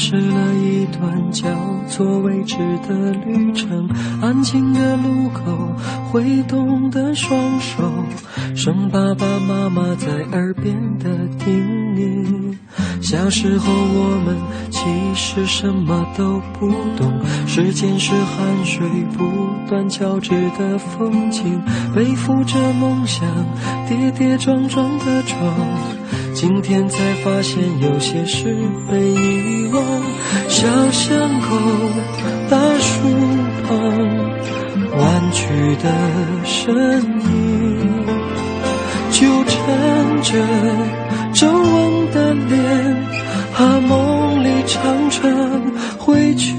开始了一段叫做未知的旅程。安静的路口，挥动的双手，剩爸爸妈妈在耳边的叮咛。小时候我们其实什么都不懂，时间是汗水不断交织的风景，背负着梦想，跌跌撞撞的闯。今天才发现有些事被遗忘，小巷口大树旁，弯曲的身影，纠缠着皱纹的脸，和梦里常常回去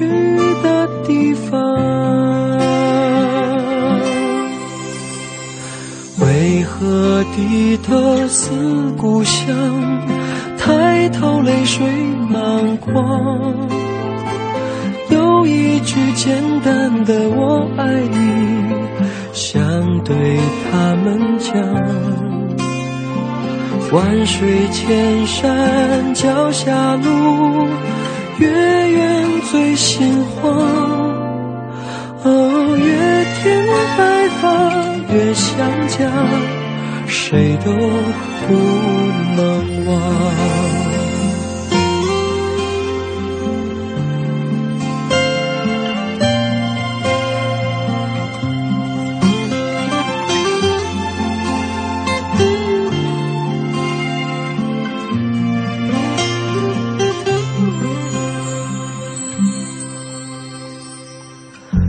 的地方。何低头思故乡，抬头泪水满眶？有一句简单的我爱你，想对他们讲。万水千山脚下路，越远最心慌。哦，越天白发。越想家，谁都不能忘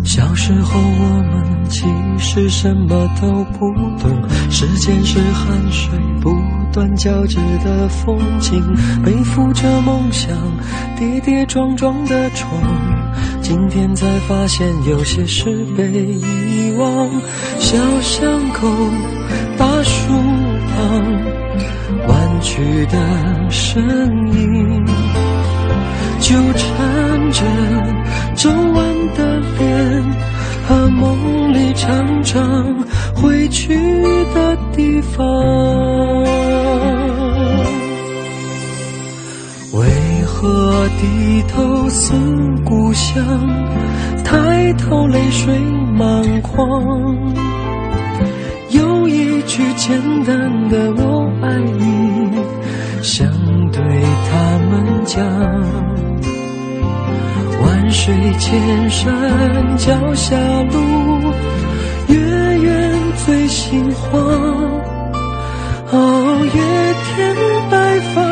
小时候我们其实什么都断交织的风景，背负着梦想，跌跌撞撞的闯。今天才发现有些事被遗忘，小巷口大树旁，弯曲的身影，纠缠着皱纹的脸。和梦里常常回去的地方，头思故乡，抬头泪水满眶？有一句简单的我爱你，想对他们讲。万水千山脚下路，越远最心慌。哦，越添白发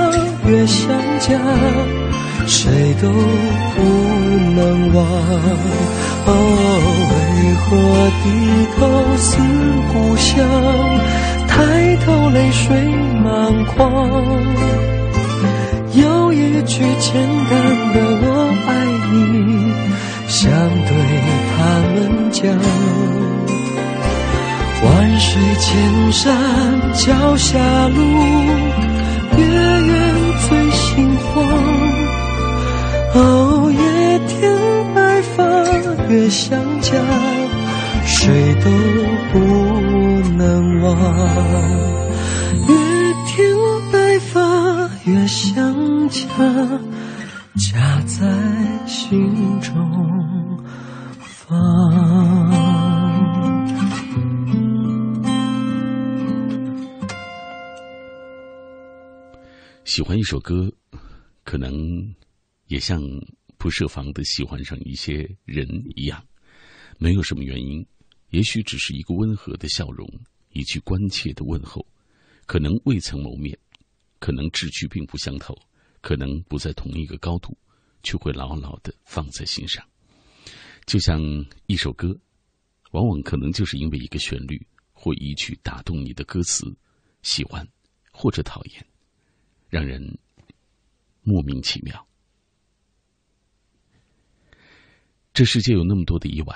越想家，谁都不能忘。为何低头思故乡，抬头泪水满眶？有一句简单的我爱你，想对他们讲。万水千山脚下路，月圆最心慌。越想家，谁都不能忘。越听白发越想家，家在心中放。喜欢一首歌，可能也像不设防的喜欢上一些人一样，没有什么原因，也许只是一个温和的笑容，一句关切的问候，可能未曾谋面，可能志趣并不相投，可能不在同一个高度，却会牢牢的放在心上。就像一首歌，往往可能就是因为一个旋律或一句打动你的歌词，喜欢或者讨厌，让人莫名其妙。这世界有那么多的意外，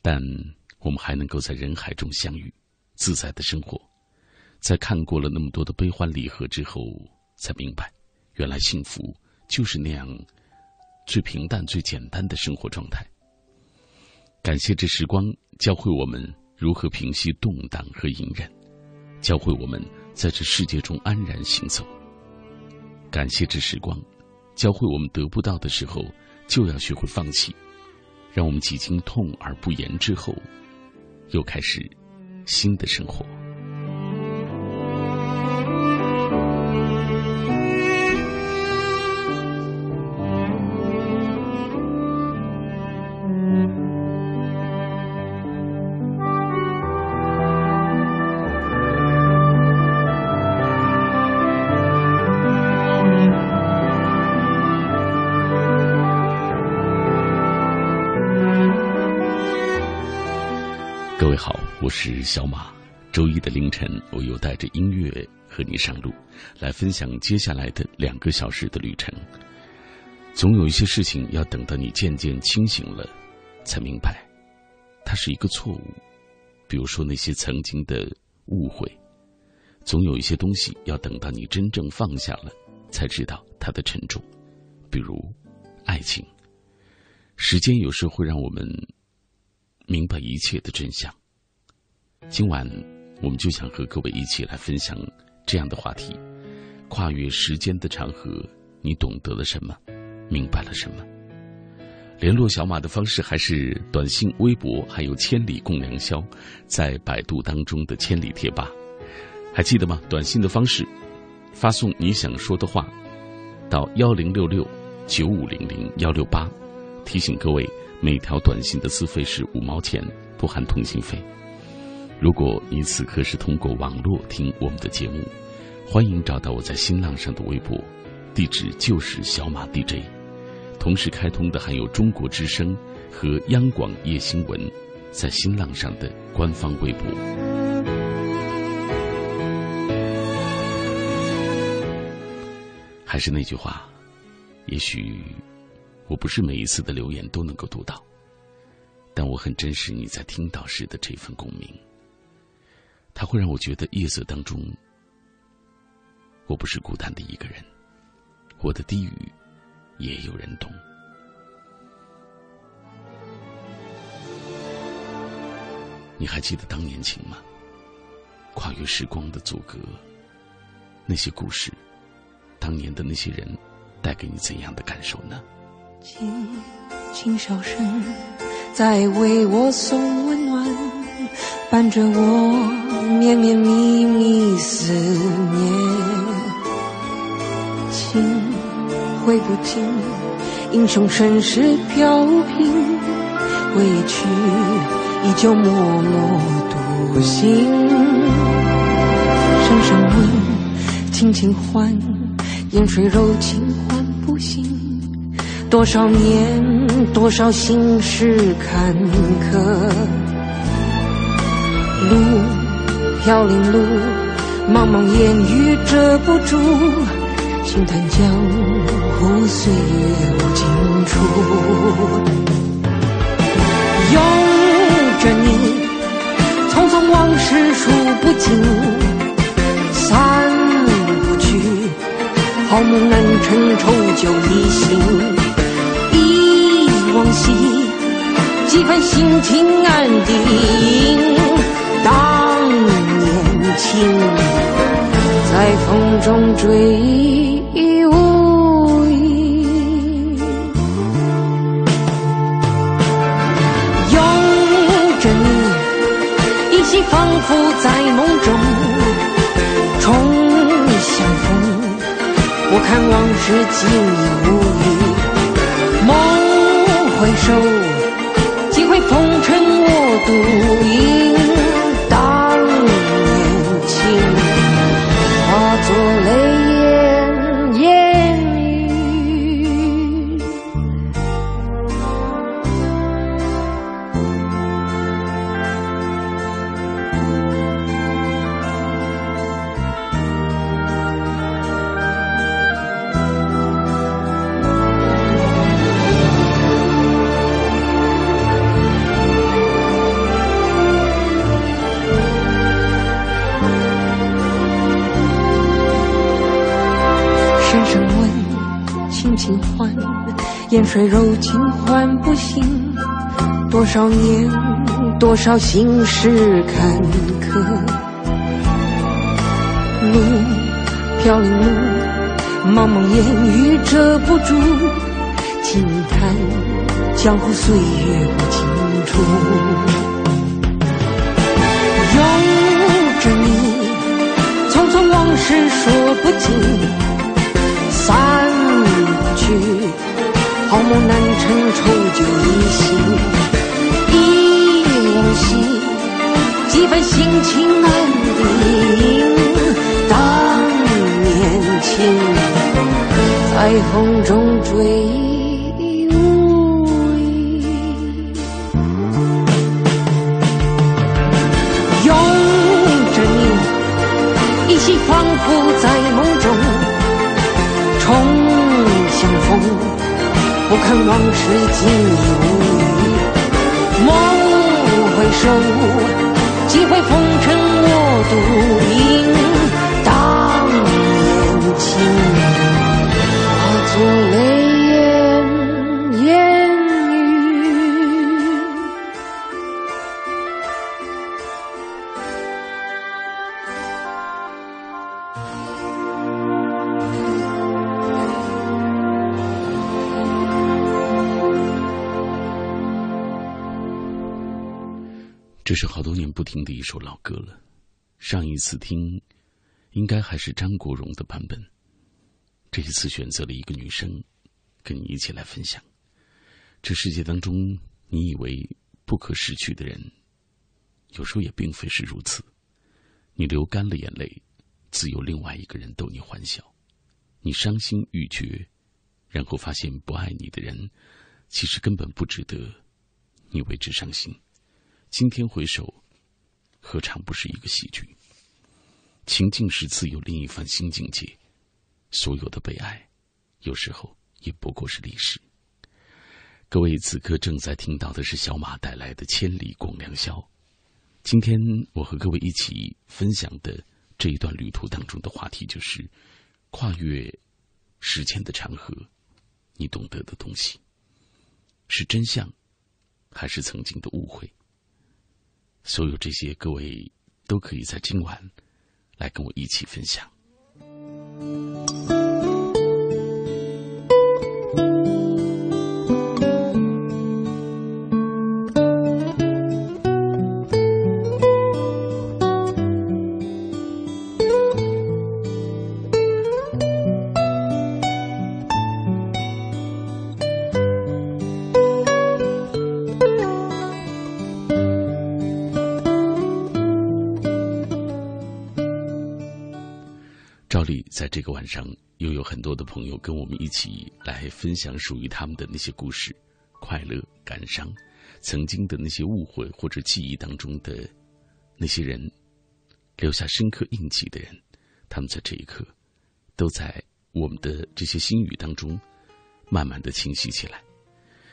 但我们还能够在人海中相遇，自在的生活。在看过了那么多的悲欢离合之后，才明白，原来幸福就是那样最平淡、最简单的生活状态。感谢这时光教会我们如何平息动荡和隐忍，教会我们在这世界中安然行走。感谢这时光，教会我们得不到的时候就要学会放弃。让我们几经痛而不言之后，又开始新的生活。是小马，周一的凌晨，我又带着音乐和你上路，来分享接下来的两个小时的旅程。总有一些事情要等到你渐渐清醒了，才明白，它是一个错误。比如说那些曾经的误会，总有一些东西要等到你真正放下了，才知道它的沉重。比如爱情，时间有时会让我们明白一切的真相。今晚，我们就想和各位一起来分享这样的话题：跨越时间的长河，你懂得了什么？明白了什么？联络小马的方式还是短信、微博，还有“千里共良宵”在百度当中的“千里贴吧”，还记得吗？短信的方式，发送你想说的话到幺零六六九五零零幺六八。提醒各位，每条短信的资费是五毛钱，不含通信费。如果你此刻是通过网络听我们的节目，欢迎找到我在新浪上的微博，地址就是小马 DJ。同时开通的还有中国之声和央广夜新闻在新浪上的官方微博。还是那句话，也许我不是每一次的留言都能够读到，但我很珍视你在听到时的这份共鸣。它会让我觉得夜色当中，我不是孤单的一个人，我的低语也有人懂。你还记得当年情吗？跨越时光的阻隔，那些故事，当年的那些人，带给你怎样的感受呢？轻轻笑声在为我送温暖，伴着我。绵绵密密思念，情挥不尽，英雄盛世飘萍，归去依旧默默独行。声声问，轻轻唤，烟水柔情唤不醒。多少年，多少心事坎坷，路。飘零路，茫茫烟雨遮不住，轻叹江湖岁月无尽处。拥着你，匆匆往事数不尽，散不去，好梦难成，愁酒一醒。忆往昔，几番心情安定。情在风中追忆无影，拥着你，依稀仿佛在梦中重相逢。我看往事尽已无语，梦回首，几回风尘我。独饮。做累。烟水柔情唤不醒。多少年，多少心事坎坷。路飘零路，茫茫烟雨遮不住。轻叹江湖岁月不清楚。拥着你，匆匆往事说不尽。散去，好梦难成，愁酒一醒。一往昔，几分心情难定。当年情，在风中首老歌了，上一次听，应该还是张国荣的版本。这一次选择了一个女生，跟你一起来分享。这世界当中，你以为不可失去的人，有时候也并非是如此。你流干了眼泪，自有另外一个人逗你欢笑；你伤心欲绝，然后发现不爱你的人，其实根本不值得你为之伤心。今天回首，何尝不是一个喜剧？情境是自有另一番新境界。所有的悲哀，有时候也不过是历史。各位此刻正在听到的是小马带来的《千里共良宵》。今天我和各位一起分享的这一段旅途当中的话题，就是跨越时间的长河，你懂得的东西，是真相，还是曾经的误会？所有这些，各位都可以在今晚来跟我一起分享。在这个晚上，又有很多的朋友跟我们一起来分享属于他们的那些故事、快乐、感伤，曾经的那些误会或者记忆当中的那些人，留下深刻印记的人，他们在这一刻，都在我们的这些心语当中，慢慢的清晰起来。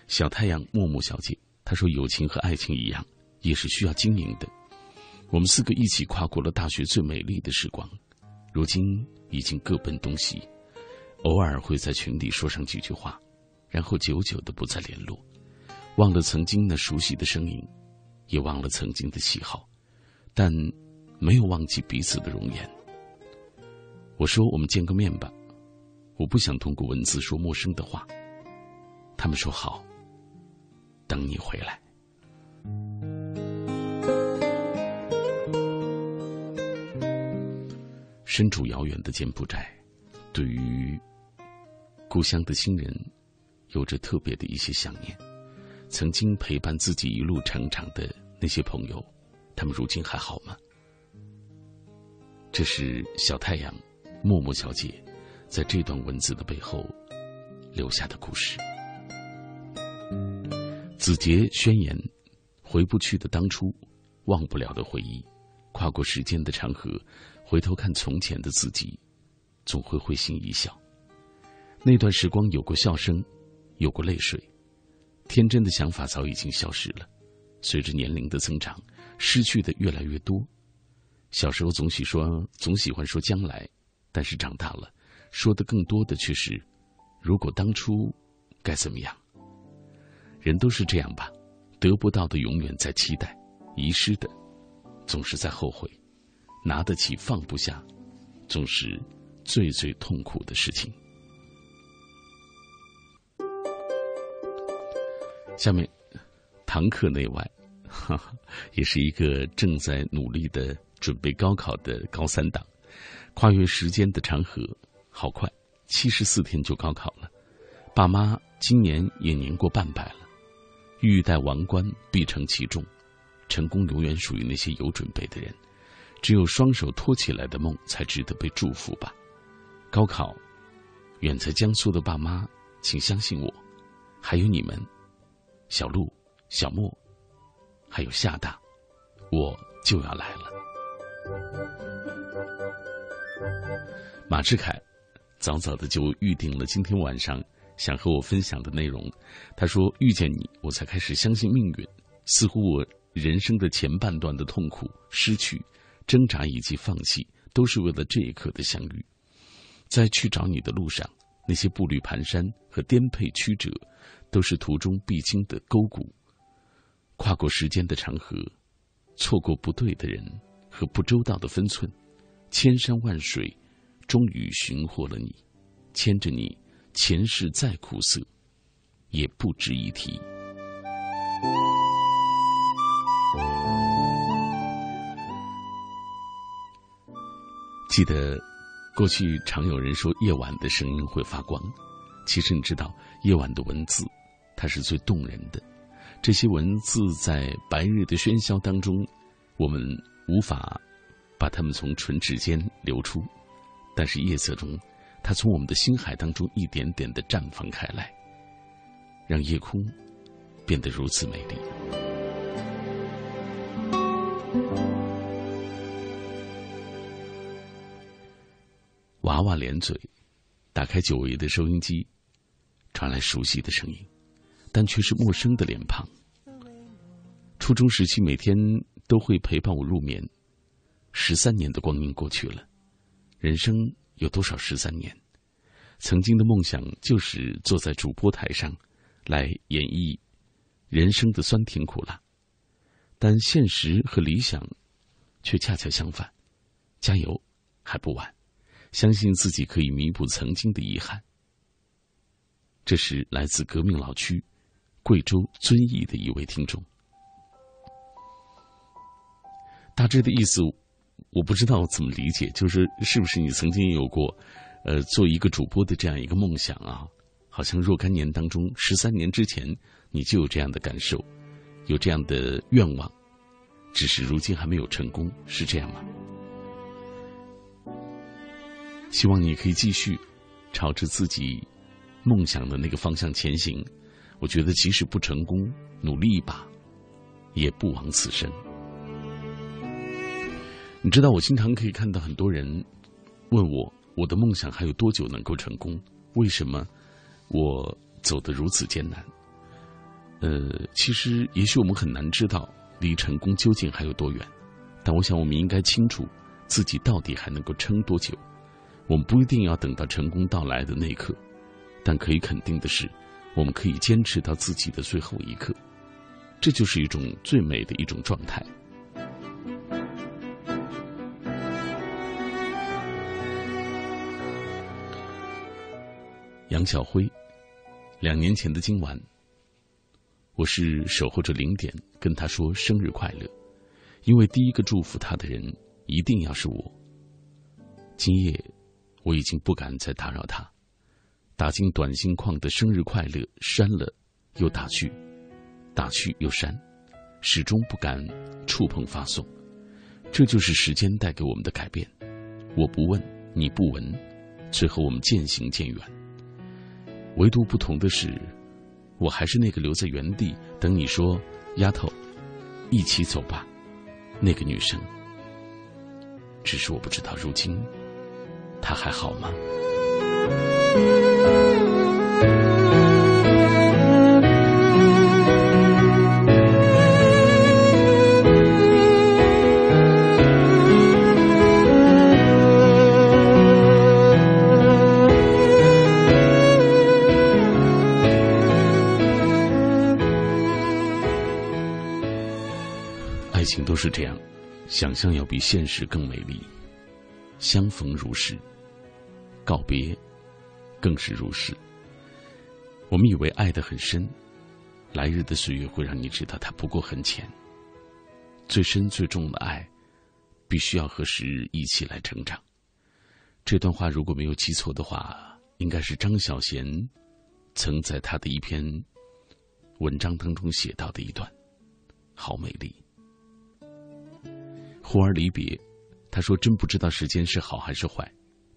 小太阳默默小姐她说：“友情和爱情一样，也是需要经营的。我们四个一起跨过了大学最美丽的时光。”如今已经各奔东西，偶尔会在群里说上几句话，然后久久的不再联络，忘了曾经那熟悉的声音，也忘了曾经的喜好，但没有忘记彼此的容颜。我说我们见个面吧，我不想通过文字说陌生的话。他们说好，等你回来。身处遥远的柬埔寨，对于故乡的亲人，有着特别的一些想念。曾经陪伴自己一路成长的那些朋友，他们如今还好吗？这是小太阳，默默小姐，在这段文字的背后留下的故事。子杰宣言：回不去的当初，忘不了的回忆，跨过时间的长河，回头看从前的自己，总会会心一笑。那段时光有过笑声，有过泪水，天真的想法早已经消失了。随着年龄的增长，失去的越来越多。小时候总喜说，总喜欢说将来，但是长大了，说的更多的却是，如果当初该怎么样。人都是这样吧，得不到的永远在期待，遗失的总是在后悔，拿得起放不下，总是最最痛苦的事情。下面，堂课内外，哈哈，也是一个正在努力的准备高考的高三党，跨越时间的长河，好快，七十四天就高考了，爸妈今年也年过半百了。欲戴王冠，必承其重。成功永远属于那些有准备的人。只有双手托起来的梦，才值得被祝福吧。高考，远在江苏的爸妈，请相信我，还有你们，小鹿、小莫，还有夏大，我就要来了。马志凯，早早的就预定了今天晚上。想和我分享的内容，他说：“遇见你，我才开始相信命运。似乎我人生的前半段的痛苦、失去、挣扎以及放弃，都是为了这一刻的相遇。在去找你的路上，那些步履蹒跚和颠沛曲折，都是途中必经的沟谷。跨过时间的长河，错过不对的人和不周到的分寸，千山万水，终于寻获了你，牵着你。”前世再苦涩，也不值一提。记得过去常有人说夜晚的声音会发光，其实你知道，夜晚的文字它是最动人的。这些文字在白日的喧嚣当中，我们无法把它们从唇齿间流出，但是夜色中。它从我们的心海当中一点点的绽放开来，让夜空变得如此美丽。娃娃咧嘴，打开久违的收音机，传来熟悉的声音，但却是陌生的脸庞。初中时期每天都会陪伴我入眠，十三年的光阴过去了，人生。有多少十三年？曾经的梦想就是坐在主播台上，来演绎人生的酸甜苦辣。但现实和理想却恰恰相反。加油，还不晚！相信自己可以弥补曾经的遗憾。这是来自革命老区贵州遵义的一位听众。大致的意思。我不知道怎么理解，就是是不是你曾经有过，呃，做一个主播的这样一个梦想啊？好像若干年当中，十三年之前你就有这样的感受，有这样的愿望，只是如今还没有成功，是这样吗？希望你可以继续朝着自己梦想的那个方向前行。我觉得即使不成功，努力一把，也不枉此生。你知道，我经常可以看到很多人问我，我的梦想还有多久能够成功？为什么我走得如此艰难？呃，其实也许我们很难知道离成功究竟还有多远，但我想我们应该清楚自己到底还能够撑多久。我们不一定要等到成功到来的那一刻，但可以肯定的是，我们可以坚持到自己的最后一刻，这就是一种最美的一种状态。杨晓辉，两年前的今晚，我是守候着零点跟他说生日快乐，因为第一个祝福他的人一定要是我。今夜我已经不敢再打扰他，打进短信框的生日快乐删了又打去，打去又删，始终不敢触碰发送。这就是时间带给我们的改变。我不问，你不闻，最后我们渐行渐远。唯独不同的是，我还是那个留在原地等你说“丫头，一起走吧”那个女生。只是我不知道，如今她还好吗？都是这样，想象要比现实更美丽。相逢如是，告别更是如是。我们以为爱得很深，来日的岁月会让你知道它不过很浅。最深最重的爱，必须要和时日一起来成长。这段话如果没有记错的话，应该是张小娴曾在他的一篇文章当中写到的一段，好美丽。忽而离别，他说：“真不知道时间是好还是坏，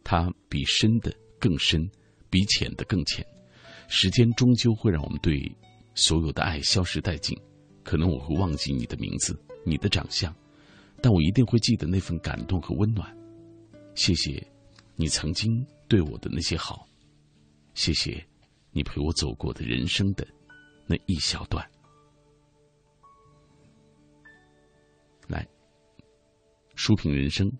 它比深的更深，比浅的更浅。时间终究会让我们对所有的爱消失殆尽。可能我会忘记你的名字、你的长相，但我一定会记得那份感动和温暖。谢谢，你曾经对我的那些好，谢谢，你陪我走过的人生的那一小段。”书评人生，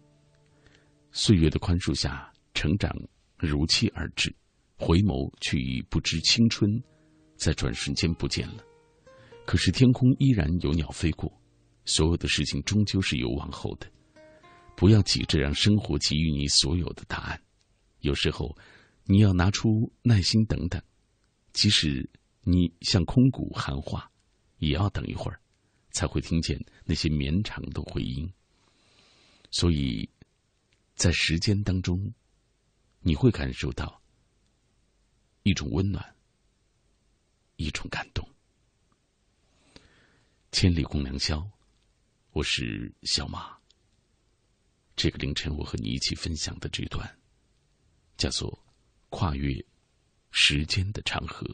岁月的宽恕下，成长如期而至，回眸却已不知青春，在转瞬间不见了。可是天空依然有鸟飞过，所有的事情终究是有往后的。不要急着让生活给予你所有的答案，有时候你要拿出耐心等等，即使你向空谷喊话，也要等一会儿，才会听见那些绵长的回音。所以，在时间当中，你会感受到一种温暖，一种感动。千里共良宵，我是小马。这个凌晨，我和你一起分享的这段，叫做《跨越时间的长河》。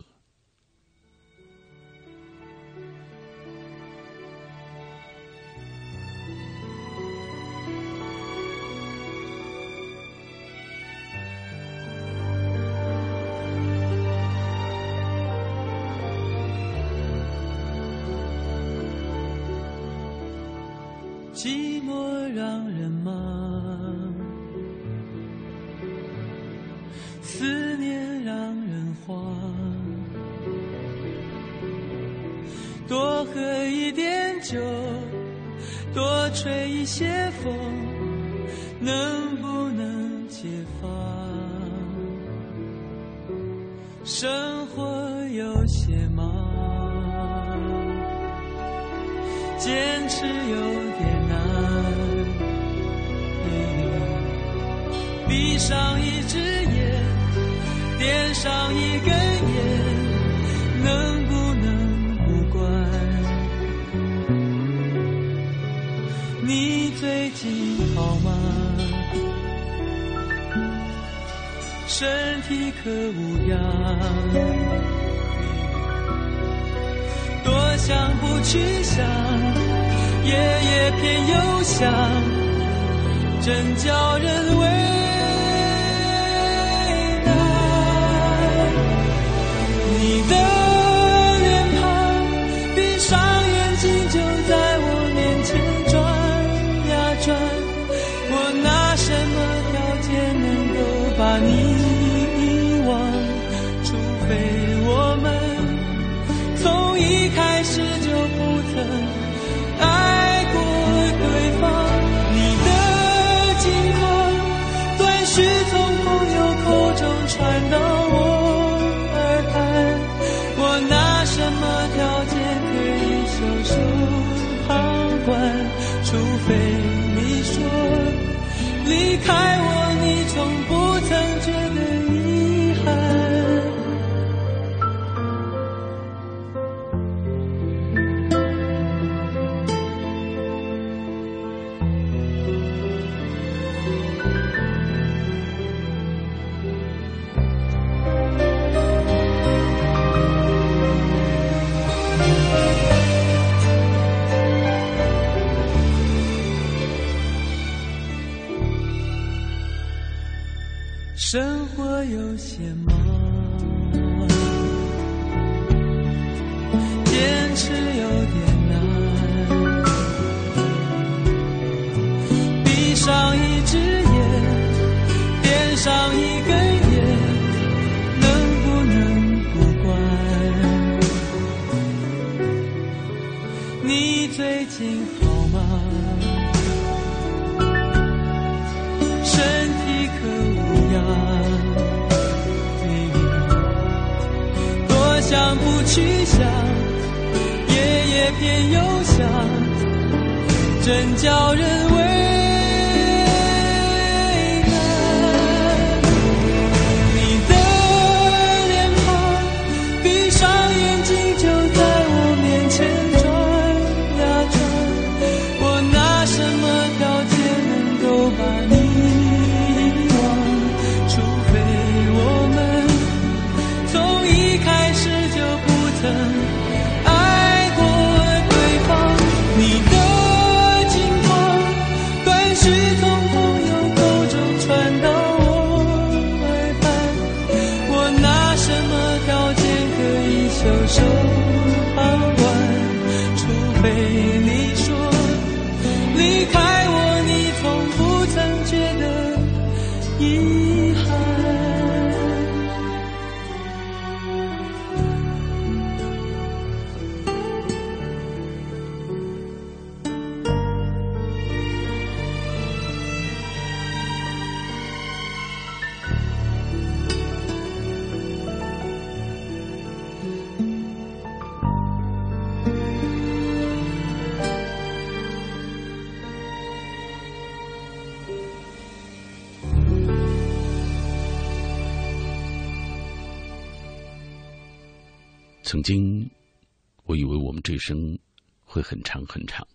一生会很长很长，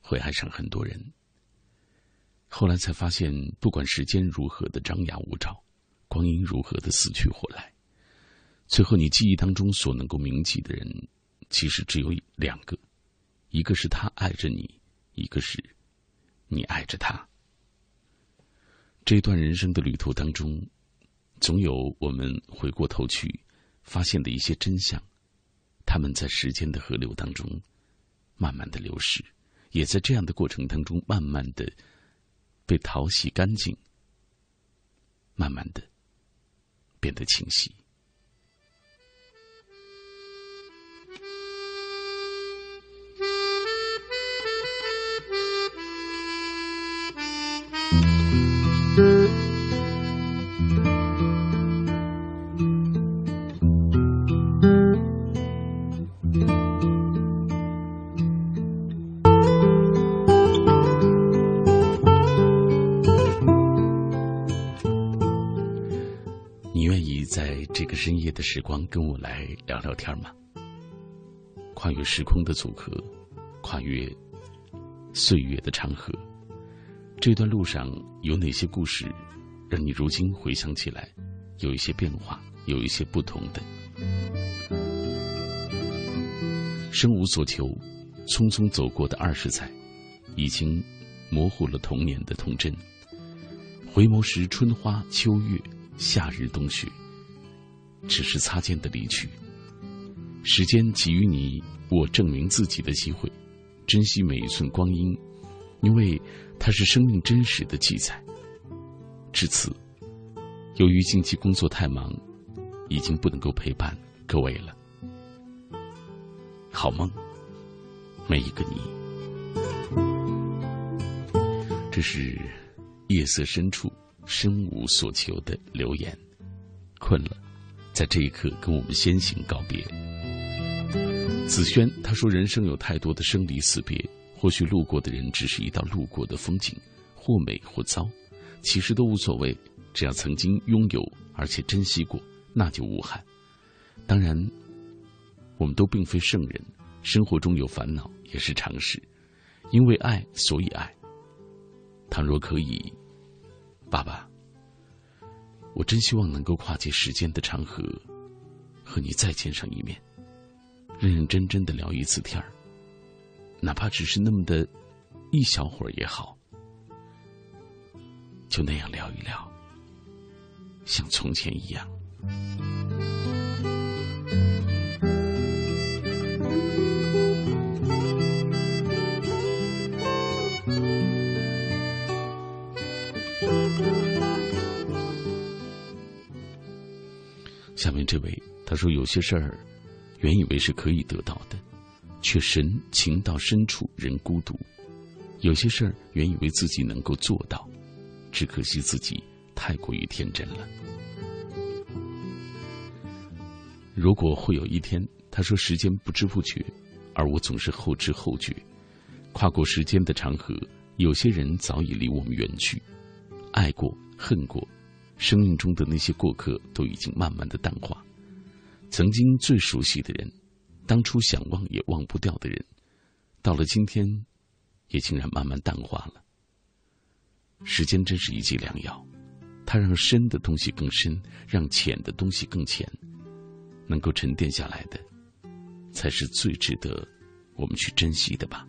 会爱上很多人。后来才发现，不管时间如何的张牙舞爪，光阴如何的死去活来，最后你记忆当中所能够铭记的人，其实只有两个，一个是他爱着你，一个是你爱着他。这段人生的旅途当中，总有我们回过头去。发现的一些真相，他们在时间的河流当中慢慢的流逝，也在这样的过程当中慢慢的被淘洗干净，慢慢的变得清晰。深夜的时光跟我来聊聊天吗？跨越时空的阻隔，跨越岁月的长河，这段路上有哪些故事，让你如今回想起来有一些变化，有一些不同的？生无所求，匆匆走过的二十载，已经模糊了童年的童真。回眸时，春花秋月。夏日冬雪，只是擦肩的离去。时间给予你我证明自己的机会，珍惜每一寸光阴，因为它是生命真实的记载。至此，由于近期工作太忙，已经不能够陪伴各位了。好梦，每一个你。这是夜色深处。身无所求的留言，困了，在这一刻跟我们先行告别。子轩他说：“人生有太多的生离死别，或许路过的人只是一道路过的风景，或美或糟，其实都无所谓，只要曾经拥有而且珍惜过，那就无憾。当然，我们都并非圣人，生活中有烦恼也是常事，因为爱所以爱。倘若可以。”爸爸，我真希望能够跨界时间的长河，和你再见上一面，认认真真的聊一次天儿，哪怕只是那么的一小会儿也好，就那样聊一聊，像从前一样。这位他说：“有些事儿，原以为是可以得到的，却神情到深处人孤独；有些事儿，原以为自己能够做到，只可惜自己太过于天真了。如果会有一天，他说时间不知不觉，而我总是后知后觉，跨过时间的长河，有些人早已离我们远去，爱过，恨过。”生命中的那些过客都已经慢慢的淡化，曾经最熟悉的人，当初想忘也忘不掉的人，到了今天，也竟然慢慢淡化了。时间真是一剂良药，它让深的东西更深，让浅的东西更浅，能够沉淀下来的，才是最值得我们去珍惜的吧。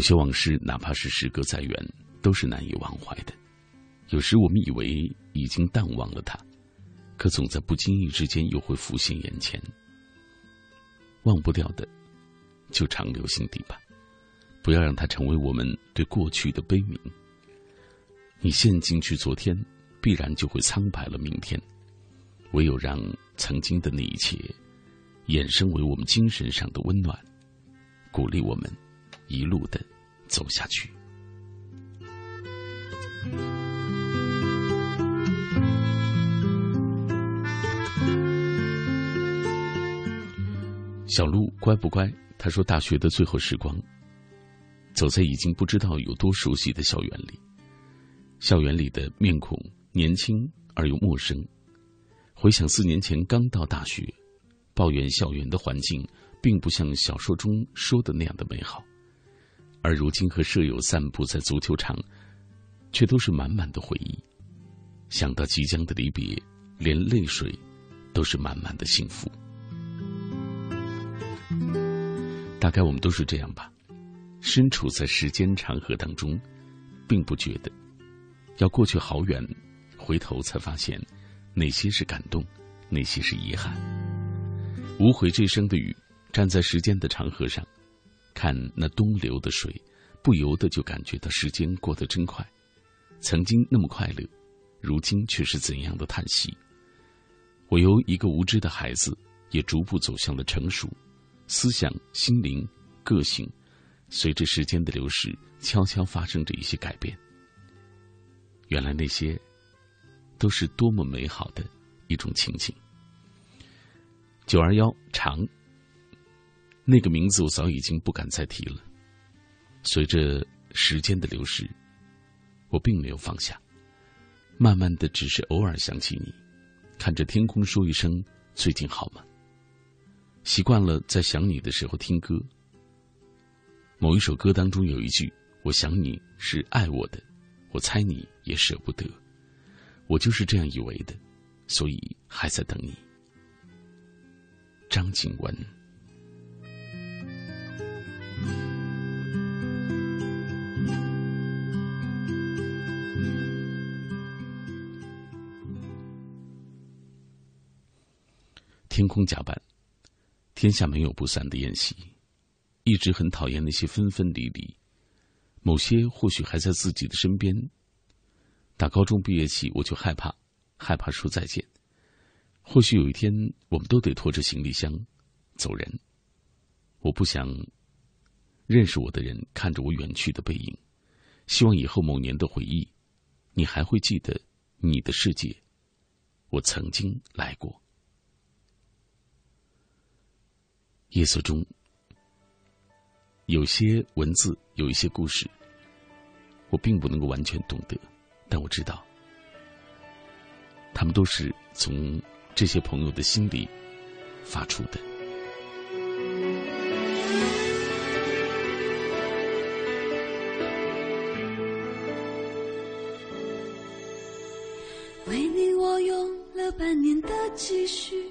有些往事，哪怕是时隔再远，都是难以忘怀的。有时我们以为已经淡忘了它，可总在不经意之间又会浮现眼前。忘不掉的，就长留心底吧，不要让它成为我们对过去的悲悯。你陷进去昨天，必然就会苍白了明天。唯有让曾经的那一切，衍生为我们精神上的温暖，鼓励我们。一路的走下去。小鹿乖不乖？他说：“大学的最后时光，走在已经不知道有多熟悉的校园里，校园里的面孔年轻而又陌生。回想四年前刚到大学，抱怨校园的环境，并不像小说中说的那样的美好。”而如今和舍友散步在足球场，却都是满满的回忆。想到即将的离别，连泪水都是满满的幸福。大概我们都是这样吧，身处在时间长河当中，并不觉得要过去好远，回头才发现哪些是感动，哪些是遗憾。无悔这生的雨，站在时间的长河上。看那东流的水，不由得就感觉到时间过得真快。曾经那么快乐，如今却是怎样的叹息。我由一个无知的孩子，也逐步走向了成熟，思想、心灵、个性，随着时间的流逝，悄悄发生着一些改变。原来那些，都是多么美好的一种情景。九二幺长。那个名字我早已经不敢再提了。随着时间的流逝，我并没有放下，慢慢的只是偶尔想起你，看着天空说一声“最近好吗”。习惯了在想你的时候听歌。某一首歌当中有一句：“我想你是爱我的，我猜你也舍不得。”我就是这样以为的，所以还在等你。张景文。天空甲板，天下没有不散的宴席。一直很讨厌那些分分离离，某些或许还在自己的身边。打高中毕业起，我就害怕，害怕说再见。或许有一天，我们都得拖着行李箱走人。我不想认识我的人看着我远去的背影。希望以后某年的回忆，你还会记得你的世界，我曾经来过。夜色中有些文字有一些故事我并不能够完全懂得但我知道他们都是从这些朋友的心里发出的。为你我用了半年的积蓄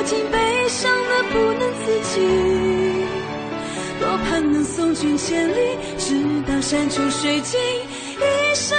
我竟悲伤的不能自己。多盼能送君千里，直到山穷水尽，一生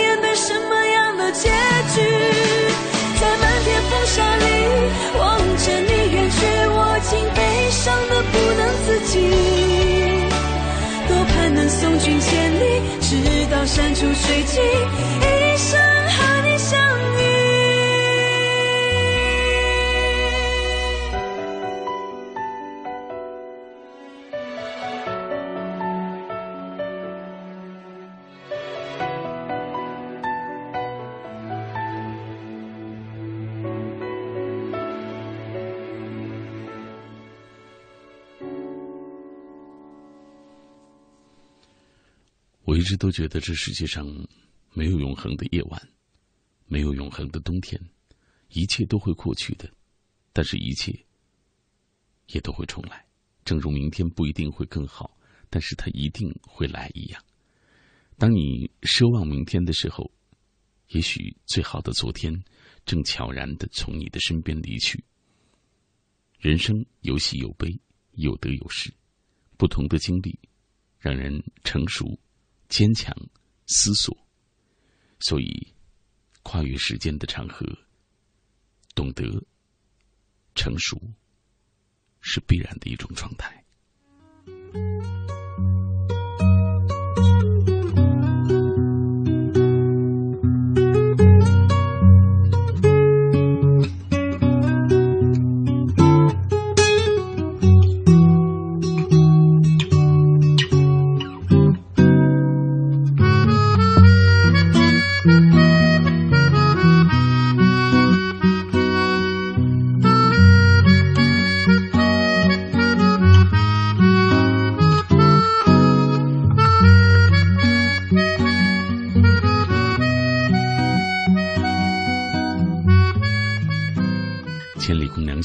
到山穷水尽，一直都觉得这世界上没有永恒的夜晚，没有永恒的冬天，一切都会过去的，但是一切也都会重来。正如明天不一定会更好，但是它一定会来一样。当你奢望明天的时候，也许最好的昨天正悄然的从你的身边离去。人生有喜有悲，有得有失，不同的经历让人成熟。坚强，思索，所以跨越时间的长河，懂得成熟是必然的一种状态。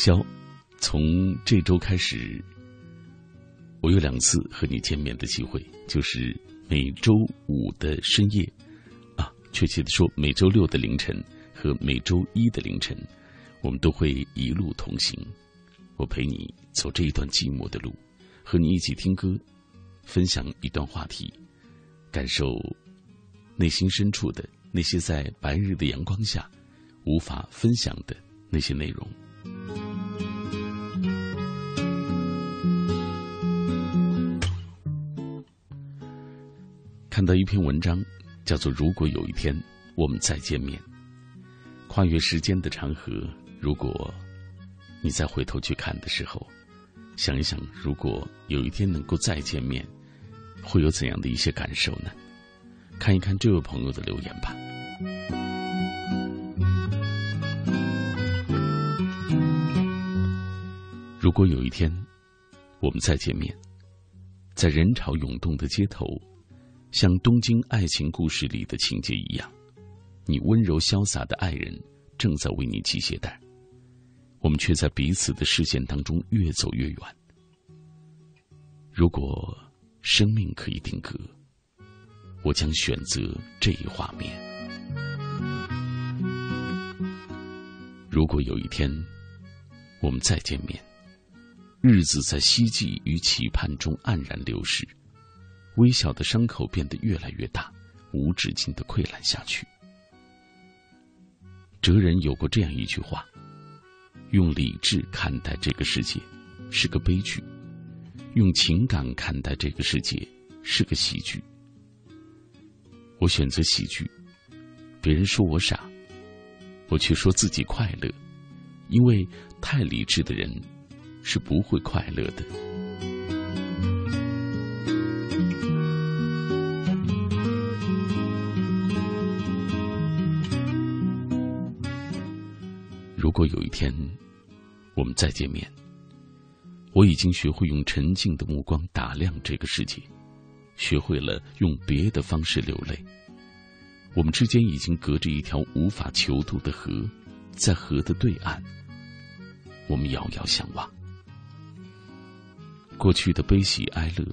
潇，从这周开始，我有两次和你见面的机会，就是每周五的深夜，啊，确切的说，每周六的凌晨和每周一的凌晨，我们都会一路同行。我陪你走这一段寂寞的路，和你一起听歌，分享一段话题，感受内心深处的那些在白日的阳光下无法分享的那些内容。看到一篇文章，叫做《如果有一天我们再见面》，跨越时间的长河。如果你再回头去看的时候，想一想，如果有一天能够再见面，会有怎样的一些感受呢？看一看这位朋友的留言吧。如果有一天我们再见面，在人潮涌动的街头。像东京爱情故事里的情节一样，你温柔潇洒的爱人正在为你系鞋带，我们却在彼此的视线当中越走越远。如果生命可以定格，我将选择这一画面。如果有一天我们再见面，日子在希冀与期盼中黯然流逝。微小的伤口变得越来越大，无止境的溃烂下去。哲人有过这样一句话：“用理智看待这个世界，是个悲剧；用情感看待这个世界，是个喜剧。”我选择喜剧，别人说我傻，我却说自己快乐，因为太理智的人是不会快乐的。如果有一天我们再见面，我已经学会用沉静的目光打量这个世界，学会了用别的方式流泪。我们之间已经隔着一条无法求渡的河，在河的对岸，我们遥遥相望。过去的悲喜哀乐，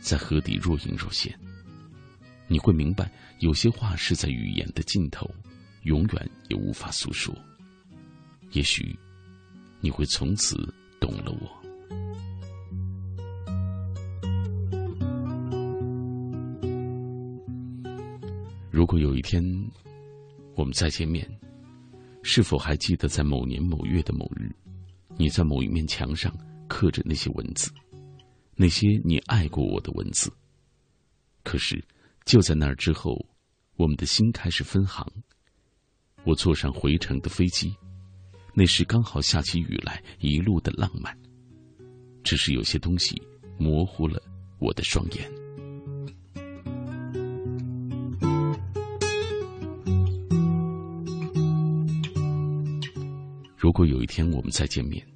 在河底若隐若现。你会明白，有些话是在语言的尽头，永远也无法诉说。也许，你会从此懂了我。如果有一天我们再见面，是否还记得在某年某月的某日，你在某一面墙上刻着那些文字，那些你爱过我的文字？可是，就在那儿之后，我们的心开始分行。我坐上回程的飞机。那时刚好下起雨来，一路的浪漫。只是有些东西模糊了我的双眼。如果有一天我们再见面，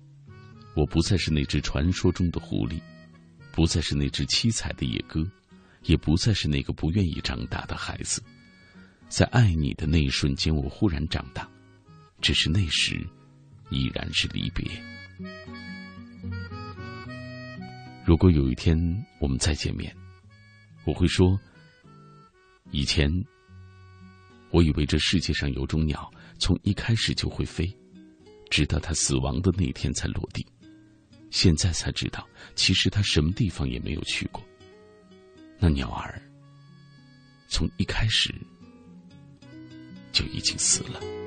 我不再是那只传说中的狐狸，不再是那只七彩的野鸽，也不再是那个不愿意长大的孩子。在爱你的那一瞬间，我忽然长大。只是那时。依然是离别。如果有一天我们再见面，我会说：以前我以为这世界上有种鸟，从一开始就会飞，直到它死亡的那天才落地。现在才知道，其实它什么地方也没有去过。那鸟儿从一开始就已经死了。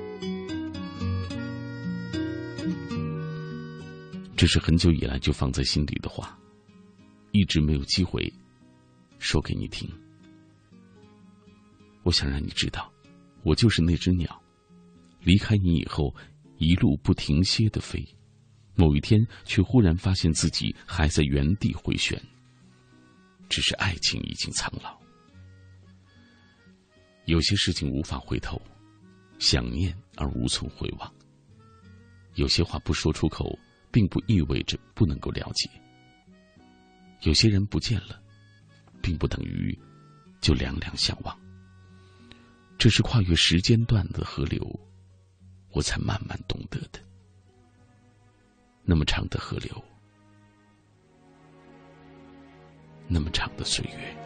这是很久以来就放在心里的话，一直没有机会说给你听。我想让你知道，我就是那只鸟，离开你以后，一路不停歇的飞，某一天却忽然发现自己还在原地回旋。只是爱情已经苍老，有些事情无法回头，想念而无从回望，有些话不说出口。并不意味着不能够了解。有些人不见了，并不等于就两两相望。这是跨越时间段的河流，我才慢慢懂得的。那么长的河流，那么长的岁月。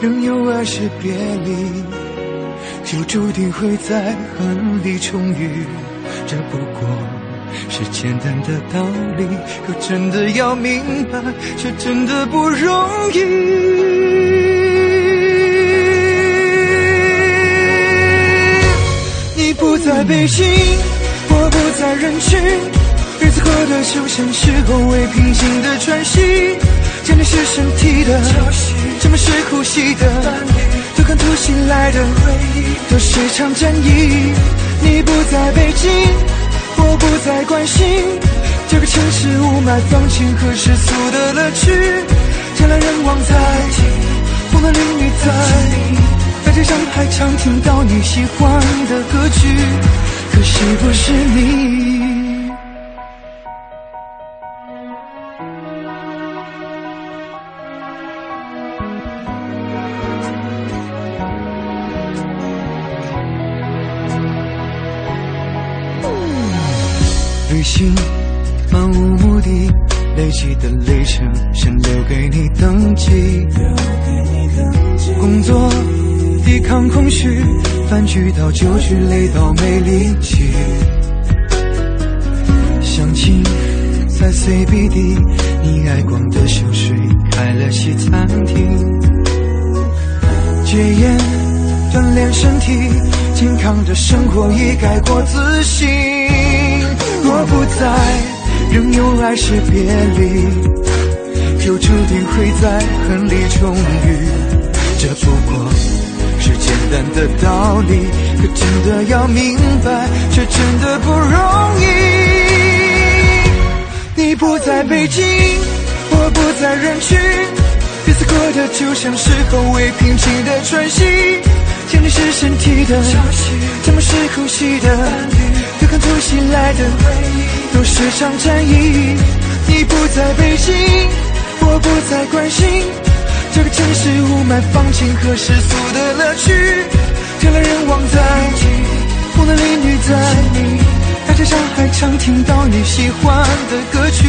仍有爱是别离，就注定会在恨里重遇。这不过是简单的道理，可真的要明白，却真的不容易。你不在北京，我不在人群，日子过得就像是后未平静的喘息。什么是身体的，什么是呼吸的？都看突袭来的回忆，都是场战役。你不在北京，我不再关心这个城市雾霾、放晴和世俗的乐趣。人来人往在，风的淋雨在，在街上还常听到你喜欢的歌曲，可惜不是你。累积的里程想留给你登记。工作抵抗空虚，饭局到酒局累到没力气。相亲在 CBD，你爱逛的小水开了西餐厅。戒烟锻炼身体，健康的生活已改过自新。若不在，仍有爱是别离，就注定会在恨里重遇。这不过是简单的道理，可真的要明白，却真的不容易。你不在北京，我不在人群，彼此过得就像是后未平静的喘息。想你是身体的，怎么是呼吸的？对抗突袭来的都是场战役。你不在北京，我不再关心这个城市雾霾、放晴和世俗的乐趣。人来人往在，风的淋雨在你，大街上还常听到你喜欢的歌曲。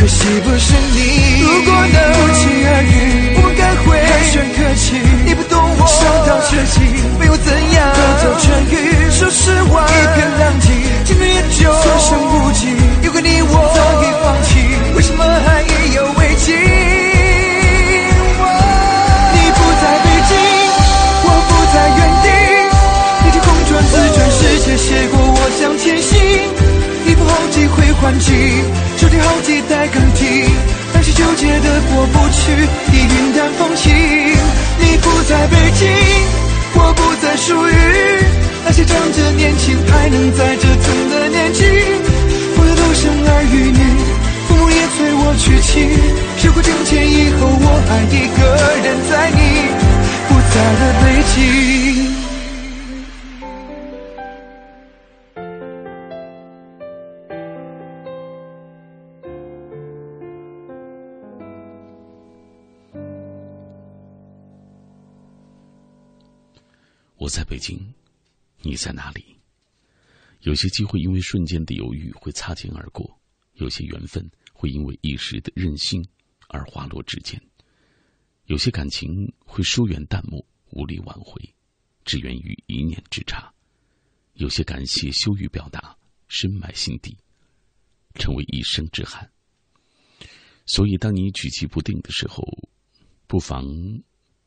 可惜不是你。如果能不期而遇，我们该会寒暄客气。你不懂我，伤到彻底，没有怎样，得到痊愈。说实话，一片狼藉，青春也就所剩无几。有个你，我早已放弃，为什么还意犹未尽？你不在北京，我不在原地。你凭空转自转世界，写过我向前行。一步后机会还击，注定好几代更替，那些纠结的过不去，已云淡风轻。你不在北京，我不再属于那些长着年轻还能在折腾的年纪。朋友都生儿育女，父母也催我娶妻。学过境迁以后，我还一个人在你不在的北京。在北京，你在哪里？有些机会因为瞬间的犹豫会擦肩而过，有些缘分会因为一时的任性而滑落指尖，有些感情会疏远淡漠，无力挽回，只源于一念之差；有些感谢羞于表达，深埋心底，成为一生之憾。所以，当你举棋不定的时候，不妨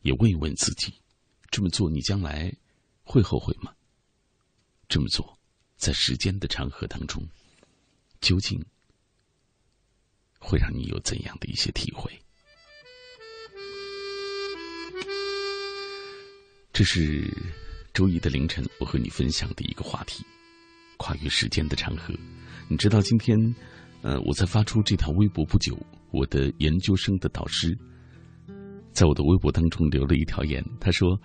也问一问自己：这么做，你将来会后悔吗？这么做，在时间的长河当中，究竟会让你有怎样的一些体会？这是周一的凌晨，我和你分享的一个话题：跨越时间的长河。你知道，今天，呃，我在发出这条微博不久，我的研究生的导师在我的微博当中留了一条言，他说：“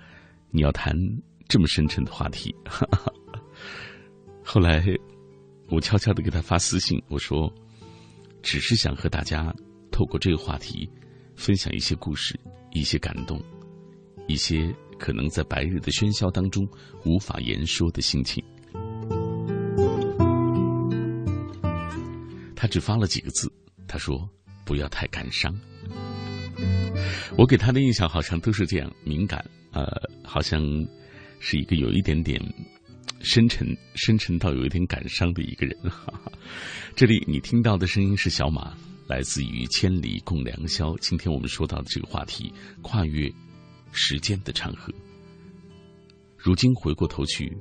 你要谈这么深沉的话题。”后来，我悄悄的给他发私信，我说：“只是想和大家透过这个话题，分享一些故事，一些感动，一些。”可能在白日的喧嚣当中无法言说的心情。他只发了几个字，他说：“不要太感伤。”我给他的印象好像都是这样敏感，呃，好像是一个有一点点深沉、深沉到有一点感伤的一个人。这里你听到的声音是小马，来自于《千里共良宵》。今天我们说到的这个话题，跨越。时间的长河，如今回过头去，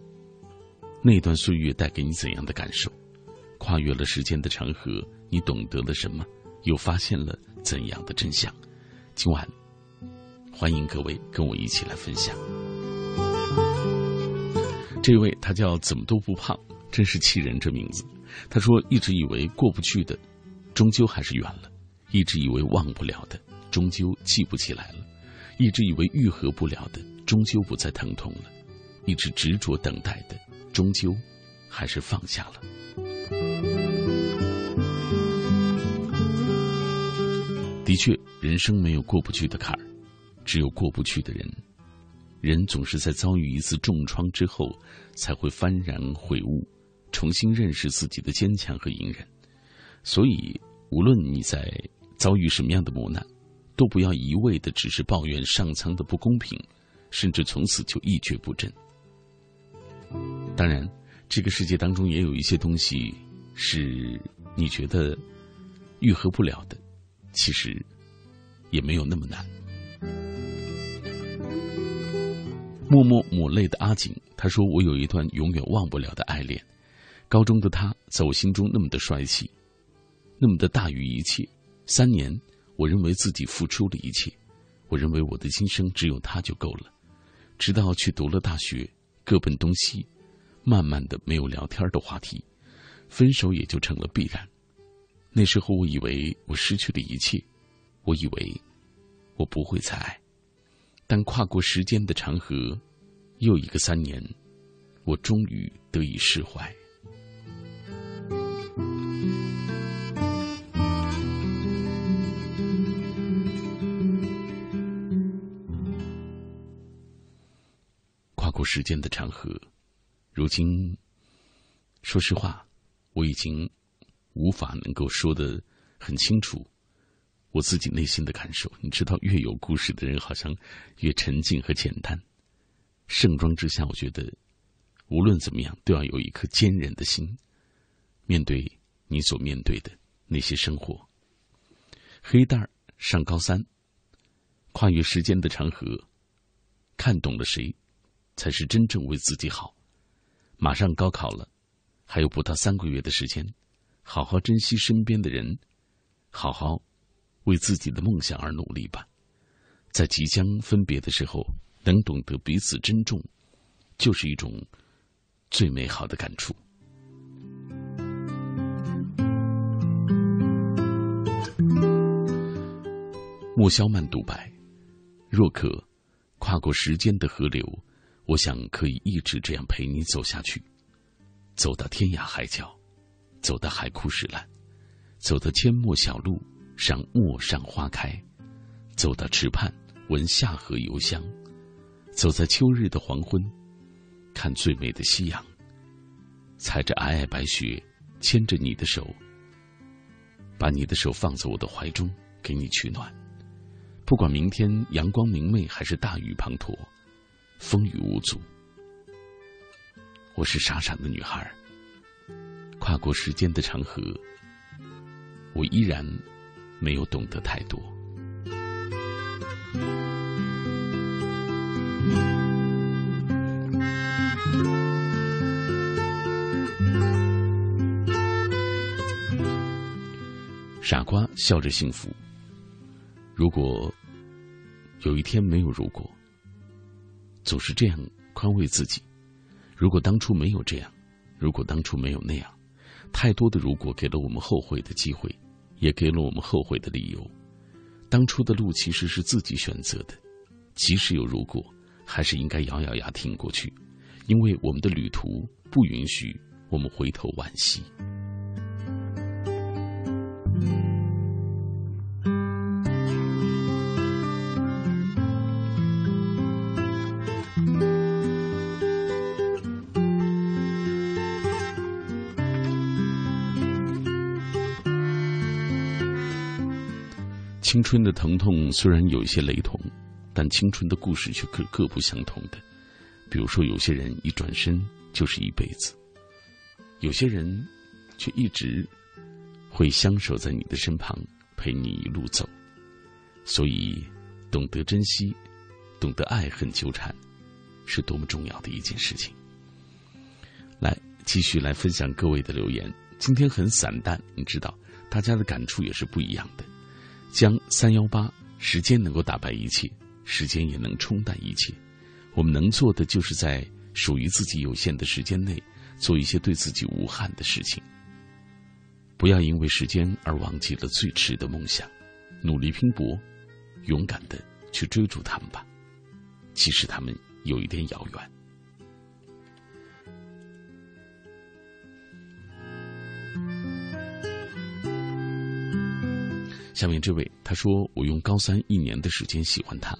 那段岁月带给你怎样的感受？跨越了时间的长河，你懂得了什么？又发现了怎样的真相？今晚，欢迎各位跟我一起来分享。这位他叫怎么都不胖，真是气人这名字。他说：“一直以为过不去的，终究还是远了；一直以为忘不了的，终究记不起来了。”一直以为愈合不了的，终究不再疼痛了；一直执着等待的，终究还是放下了。的确，人生没有过不去的坎儿，只有过不去的人。人总是在遭遇一次重创之后，才会幡然悔悟，重新认识自己的坚强和隐忍。所以，无论你在遭遇什么样的磨难，都不要一味的只是抱怨上苍的不公平，甚至从此就一蹶不振。当然，这个世界当中也有一些东西是你觉得愈合不了的，其实也没有那么难。默默抹泪的阿锦，他说：“我有一段永远忘不了的爱恋，高中的他在我心中那么的帅气，那么的大于一切。三年。”我认为自己付出了一切，我认为我的今生只有他就够了。直到去读了大学，各奔东西，慢慢的没有聊天的话题，分手也就成了必然。那时候我以为我失去了一切，我以为我不会再爱，但跨过时间的长河，又一个三年，我终于得以释怀。跨过时间的长河，如今，说实话，我已经无法能够说的很清楚我自己内心的感受。你知道，越有故事的人，好像越沉静和简单。盛装之下，我觉得无论怎么样，都要有一颗坚韧的心，面对你所面对的那些生活。黑蛋儿上高三，跨越时间的长河，看懂了谁？才是真正为自己好。马上高考了，还有不到三个月的时间，好好珍惜身边的人，好好为自己的梦想而努力吧。在即将分别的时候，能懂得彼此珍重，就是一种最美好的感触。莫萧曼独白：若可跨过时间的河流。我想可以一直这样陪你走下去，走到天涯海角，走到海枯石烂，走到阡陌小路上陌上花开，走到池畔闻夏荷幽香，走在秋日的黄昏，看最美的夕阳。踩着皑皑白雪，牵着你的手，把你的手放在我的怀中，给你取暖。不管明天阳光明媚还是大雨滂沱。风雨无阻，我是傻傻的女孩。跨过时间的长河，我依然没有懂得太多。傻瓜笑着幸福。如果有一天没有如果总是这样宽慰自己。如果当初没有这样如果当初没有那样太多的如果给了我们后悔的机会。也给了我们后悔的理由。当初的路其实是自己选择的，即使有如果，还是应该咬咬牙挺过去，因为我们的旅途不允许我们回头惋惜。春的疼痛虽然有一些雷同，但青春的故事却各各不相同的。比如说，有些人一转身就是一辈子，有些人却一直会相守在你的身旁，陪你一路走。所以，懂得珍惜，懂得爱恨纠缠，是多么重要的一件事情。来，继续来分享各位的留言。今天很散淡，你知道，大家的感触也是不一样的。将三幺八，时间能够打败一切，时间也能冲淡一切。我们能做的，就是在属于自己有限的时间内，做一些对自己无憾的事情。不要因为时间而忘记了最迟的梦想，努力拼搏，勇敢的去追逐他们吧，即使他们有一点遥远。下面这位他说：“我用高三一年的时间喜欢他，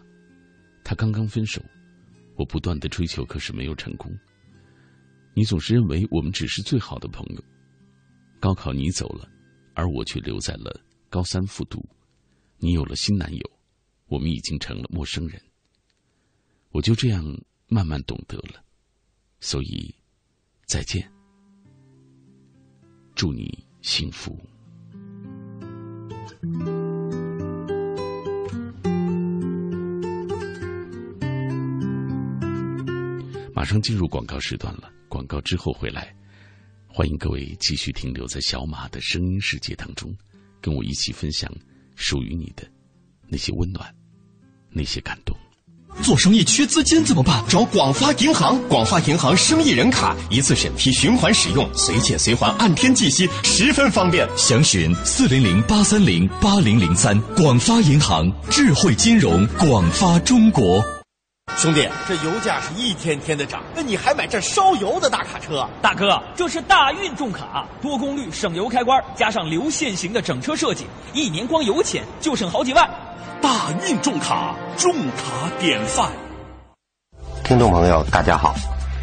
他刚刚分手，我不断的追求，可是没有成功。你总是认为我们只是最好的朋友。高考你走了，而我却留在了高三复读。你有了新男友，我们已经成了陌生人。我就这样慢慢懂得了，所以再见，祝你幸福。”马上进入广告时段了，广告之后回来，欢迎各位继续停留在小马的声音世界当中，跟我一起分享属于你的那些温暖，那些感动。做生意缺资金怎么办？找广发银行，广发银行生意人卡，一次审批，循环使用，随借随还，按天计息，十分方便。详询四零零八三零八零零三。广发银行，智慧金融，广发中国。兄弟，这油价是一天天的涨，那你还买这烧油的大卡车？大哥，这是大运重卡，多功率省油开关，加上流线型的整车设计，一年光油钱就省好几万。大运重卡，重卡典范。听众朋友，大家好，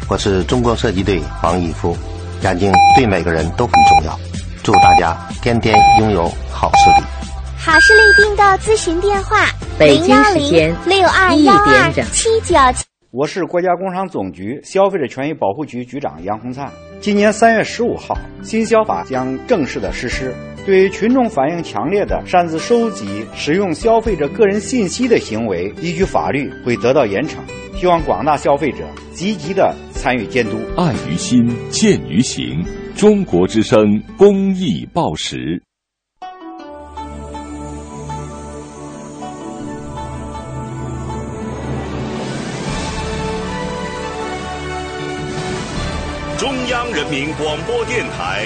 我是中国射击队王义夫。眼睛对每个人都很重要，祝大家天天拥有好视力。好视力病的咨询电话：北京时间六二幺二七九七。我是国家工商总局消费者权益保护局局长杨洪灿。今年三月十五号，新消法将正式的实施。对群众反映强烈的擅自收集、使用消费者个人信息的行为，依据法律会得到严惩。希望广大消费者积极的参与监督。爱于心，见于行。中国之声公益报时。中央人民广播电台。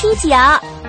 七九。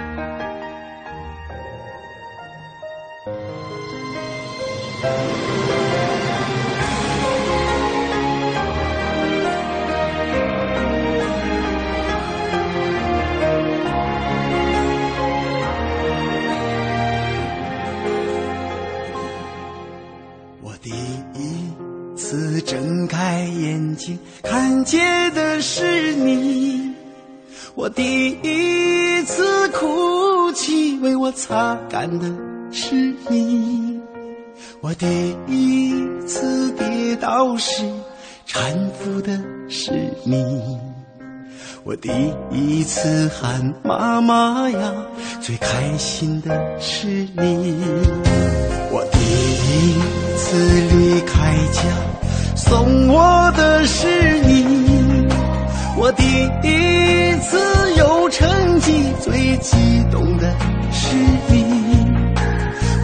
我第一次喊妈妈呀，最开心的是你；我第一次离开家，送我的是你。我第一次有成绩，最激动的是你；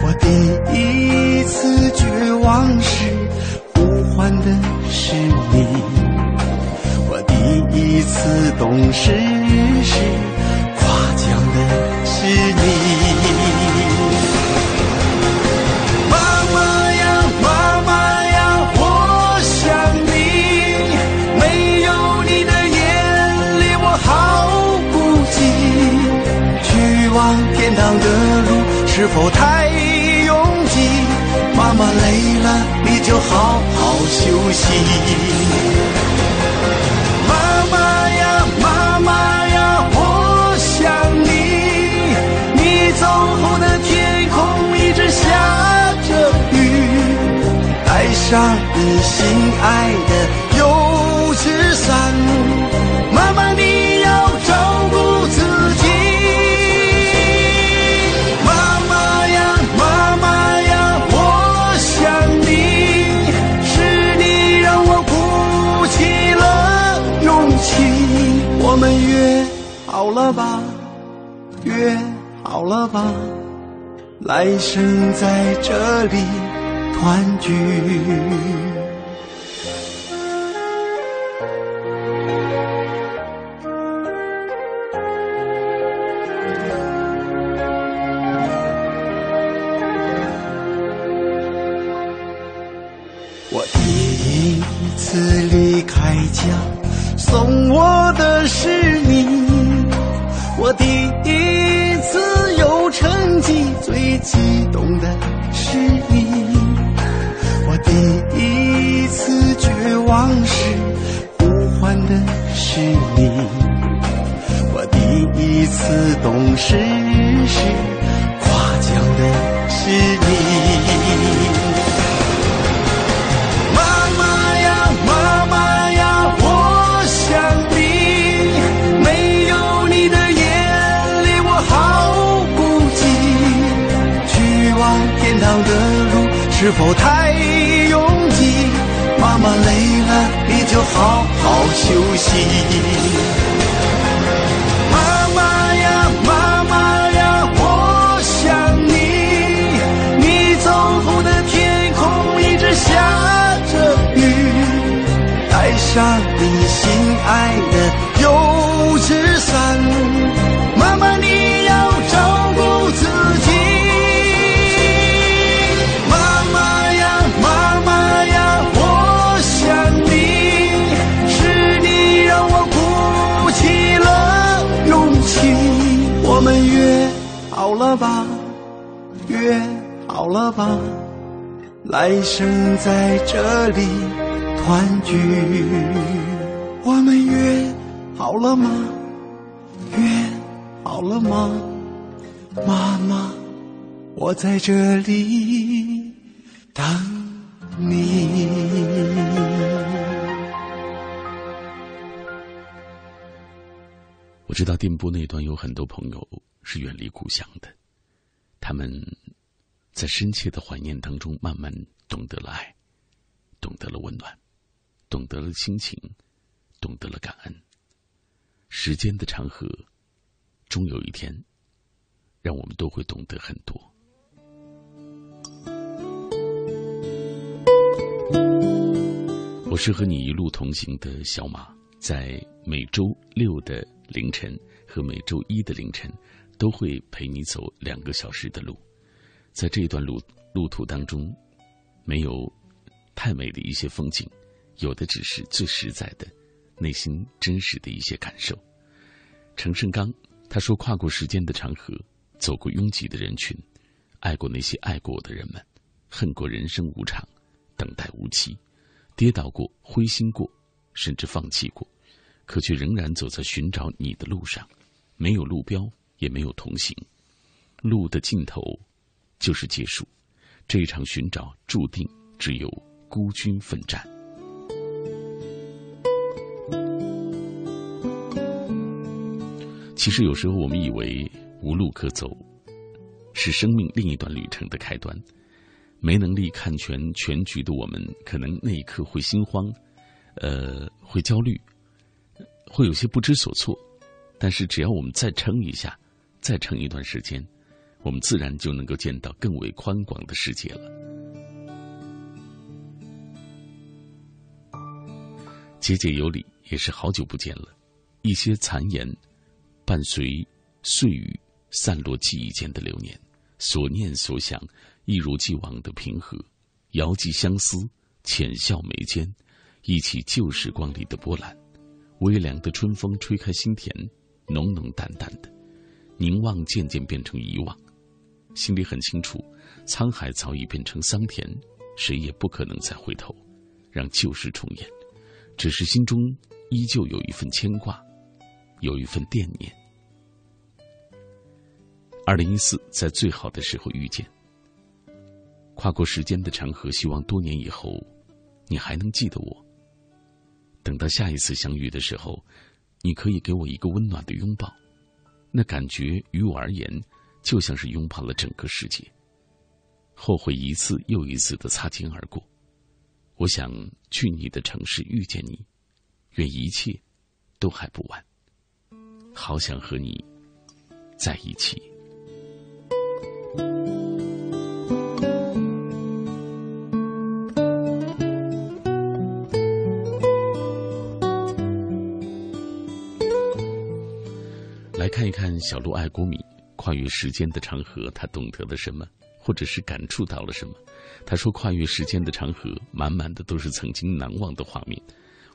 我第一次绝望时，呼唤的是你；似懂事事，夸奖的是你。妈妈呀，妈妈呀，我想你。没有你的夜里，我好孤寂。去往天堂的路是否太拥挤？妈妈累了，你就好好休息。上你心爱的油纸伞妈妈你要照顾自己妈妈呀妈妈呀我想你是你让我鼓起了勇气。我们约好了吧？约好了吧？来生在这里欢聚。是你我第一次懂事时夸奖的是你妈妈呀妈妈呀我想你。没有你的夜里我好孤寂。去往天堂的路是否太拥挤？妈妈累了就好好休息。妈妈呀，妈妈呀，我想你。你走后的天空一直下着雨，带上你心爱的油纸伞。了吧，约好了吧，来生在这里团聚。我们约好了吗？约好了吗？妈妈，我在这里等你。知道电波那端有很多朋友是远离故乡的，他们在深切的怀念当中，慢慢懂得了爱，懂得了温暖，懂得了亲情，懂得了感恩。时间的长河，终有一天，让我们都会懂得很多。我是和你一路同行的小马，在每周六的。凌晨和每周一的凌晨，都会陪你走两个小时的路。在这段路路途当中，没有太美的一些风景，有的只是最实在的、内心真实的一些感受。程胜刚他说：“跨过时间的长河，走过拥挤的人群，爱过那些爱过我的人们，恨过人生无常，等待无期，跌倒过，灰心过，甚至放弃过。”可却仍然走在寻找你的路上，没有路标，也没有同行，路的尽头就是结束。这一场寻找注定只有孤军奋战。其实有时候我们以为无路可走，是生命另一段旅程的开端。没能力看全全局的我们，可能那一刻会心慌，呃，会焦虑，会有些不知所措。但是只要我们再撑一下，再撑一段时间，我们自然就能够见到更为宽广的世界了。节节有礼，也是好久不见了，一些残言。伴随碎语散落记忆间的流年，所念所想一如既往的平和，遥寄相思，浅笑眉间，忆起旧时光里的波澜。微凉的春风吹开心田，浓浓淡淡的凝望渐渐变成遗忘，心里很清楚，沧海早已变成桑田，谁也不可能再回头，让旧事重演。只是心中依旧有一份牵挂。有一份惦念。二零一四，在最好的时候遇见，跨过时间的长河，希望多年以后，你还能记得我。等到下一次相遇的时候，你可以给我一个温暖的拥抱，那感觉于我而言，就像是拥抱了整个世界。后悔一次又一次的擦肩而过，我想去你的城市遇见你，愿一切都还不晚。好想和你在一起。小鹿爱国米，跨越时间的长河，他懂得了什么，或者是感触到了什么？他说：“跨越时间的长河，满满的都是曾经难忘的画面。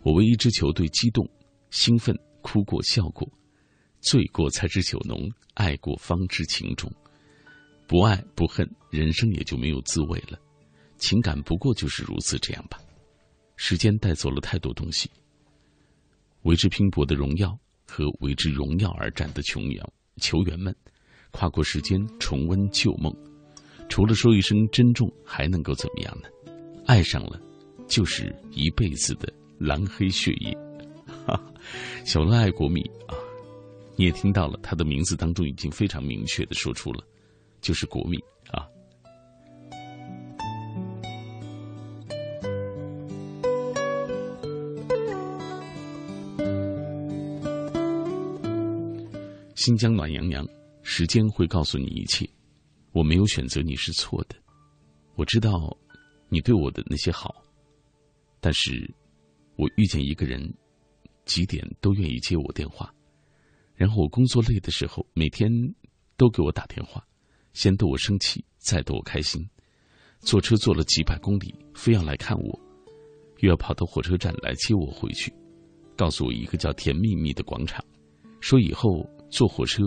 我为一支球队激动、兴奋，哭过、笑过。”醉过才知酒浓，爱过方知情重。不爱不恨，人生也就没有滋味了。情感不过就是如此，这样吧。时间带走了太多东西，为之拼搏的荣耀和为之荣耀而战的琼瑶球员们，跨过时间重温旧梦，除了说一声珍重，还能够怎么样呢？爱上了，就是一辈子的蓝黑血液。哈，小乐爱国米啊。你也听到了，他的名字当中已经非常明确的说出了，就是国米新疆暖洋洋，时间会告诉你一切。我没有选择你是错的，我知道你对我的那些好，但是我遇见一个人，几点都愿意接我电话。然后我工作累的时候，每天都给我打电话，先逗我生气，再逗我开心。坐车坐了几百公里，非要来看我，又要跑到火车站来接我回去，告诉我一个叫“甜蜜蜜”的广场，说以后坐火车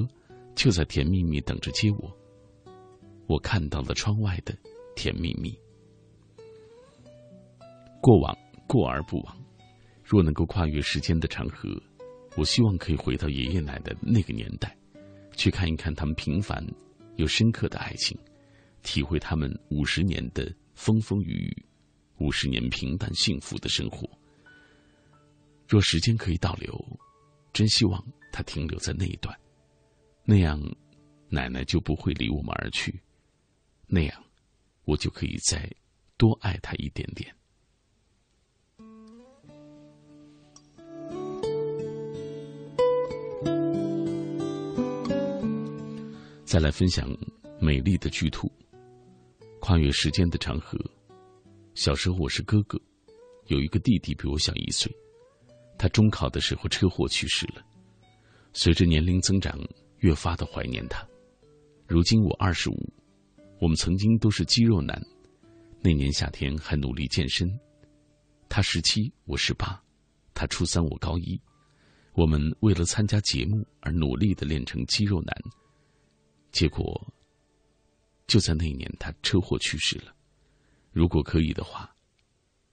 就在“甜蜜蜜”等着接我。我看到了窗外的“甜蜜蜜”，过往过而不往。若能够跨越时间的长河。我希望可以回到爷爷奶奶那个年代，去看一看他们平凡又深刻的爱情，体会他们五十年的风风雨雨，五十年平淡幸福的生活。若时间可以倒流，真希望它停留在那一段，那样奶奶就不会离我们而去，那样我就可以再多爱她一点点。再来分享美丽的巨兔。跨越时间的长河。小时候我是哥哥，有一个弟弟比我小一岁。他中考的时候车祸去世了。随着年龄增长，越发的怀念他。如今我二十五，我们曾经都是肌肉男。那年夏天还努力健身。他十七，我十八，他初三，我高一。我们为了参加节目而努力的练成肌肉男。结果，就在那一年，他车祸去世了。如果可以的话，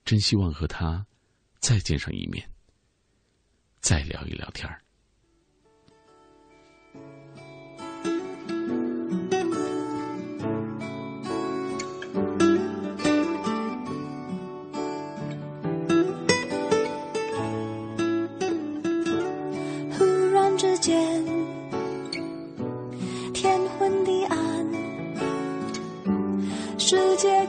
真希望和他再见上一面。再聊一聊天儿。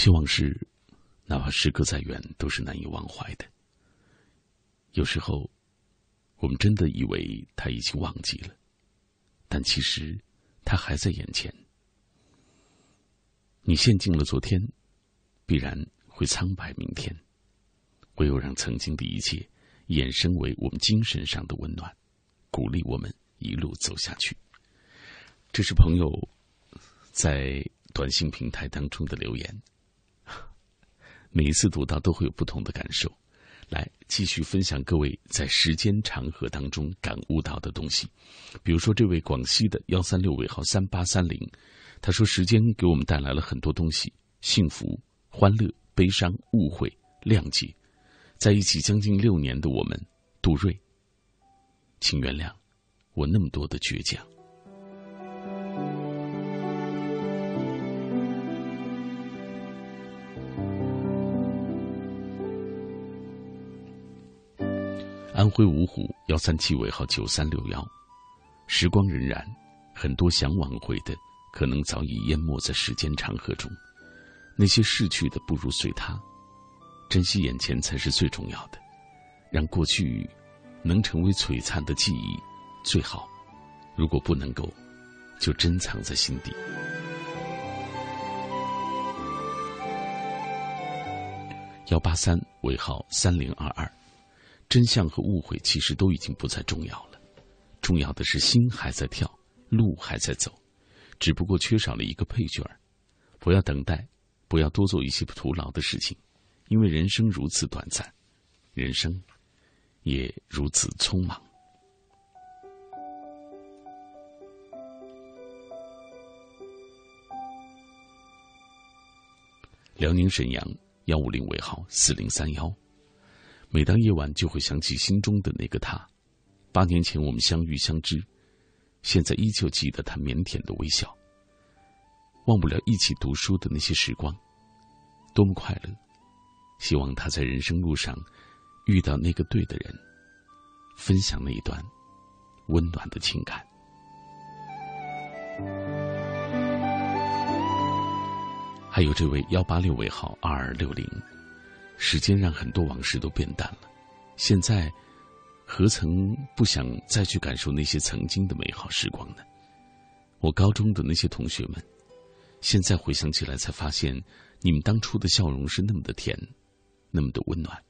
些往事，哪怕时隔再远，都是难以忘怀的。有时候，我们真的以为他已经忘记了，但其实他还在眼前。你陷进了昨天，必然会苍白明天。唯有让曾经的一切衍生为我们精神上的温暖，鼓励我们一路走下去。这是朋友在短信平台当中的留言。每一次读到都会有不同的感受，来继续分享各位在时间长河当中感悟到的东西。比如说，这位广西的幺三六尾号三八三零，他说：“时间给我们带来了很多东西，幸福、欢乐、悲伤、误会、谅解，在一起将近六年的我们，杜瑞，请原谅我那么多的倔强。”安徽芜湖幺三七尾号九三六幺，时光荏苒，很多想挽回的，可能早已淹没在时间长河中。那些逝去的，不如随它，珍惜眼前才是最重要的。让过去能成为璀璨的记忆最好，如果不能够，就珍藏在心底。幺八三尾号三零二二。真相和误会其实都已经不再重要了，重要的是心还在跳，路还在走，只不过缺少了一个配角。不要等待，不要多做一些徒劳的事情，因为人生如此短暂，人生也如此匆忙。辽宁沈阳幺五零尾号四零三幺，每当夜晚就会想起心中的那个他。八年前我们相遇相知，现在依旧记得他腼腆的微笑。忘不了一起读书的那些时光，多么快乐！希望他在人生路上遇到那个对的人，分享那一段温暖的情感。还有这位幺八六尾号二二六零，时间让很多往事都变淡了，现在何曾不想再去感受那些曾经的美好时光呢？我高中的那些同学们，现在回想起来才发现，你们当初的笑容是那么的甜，那么的温暖。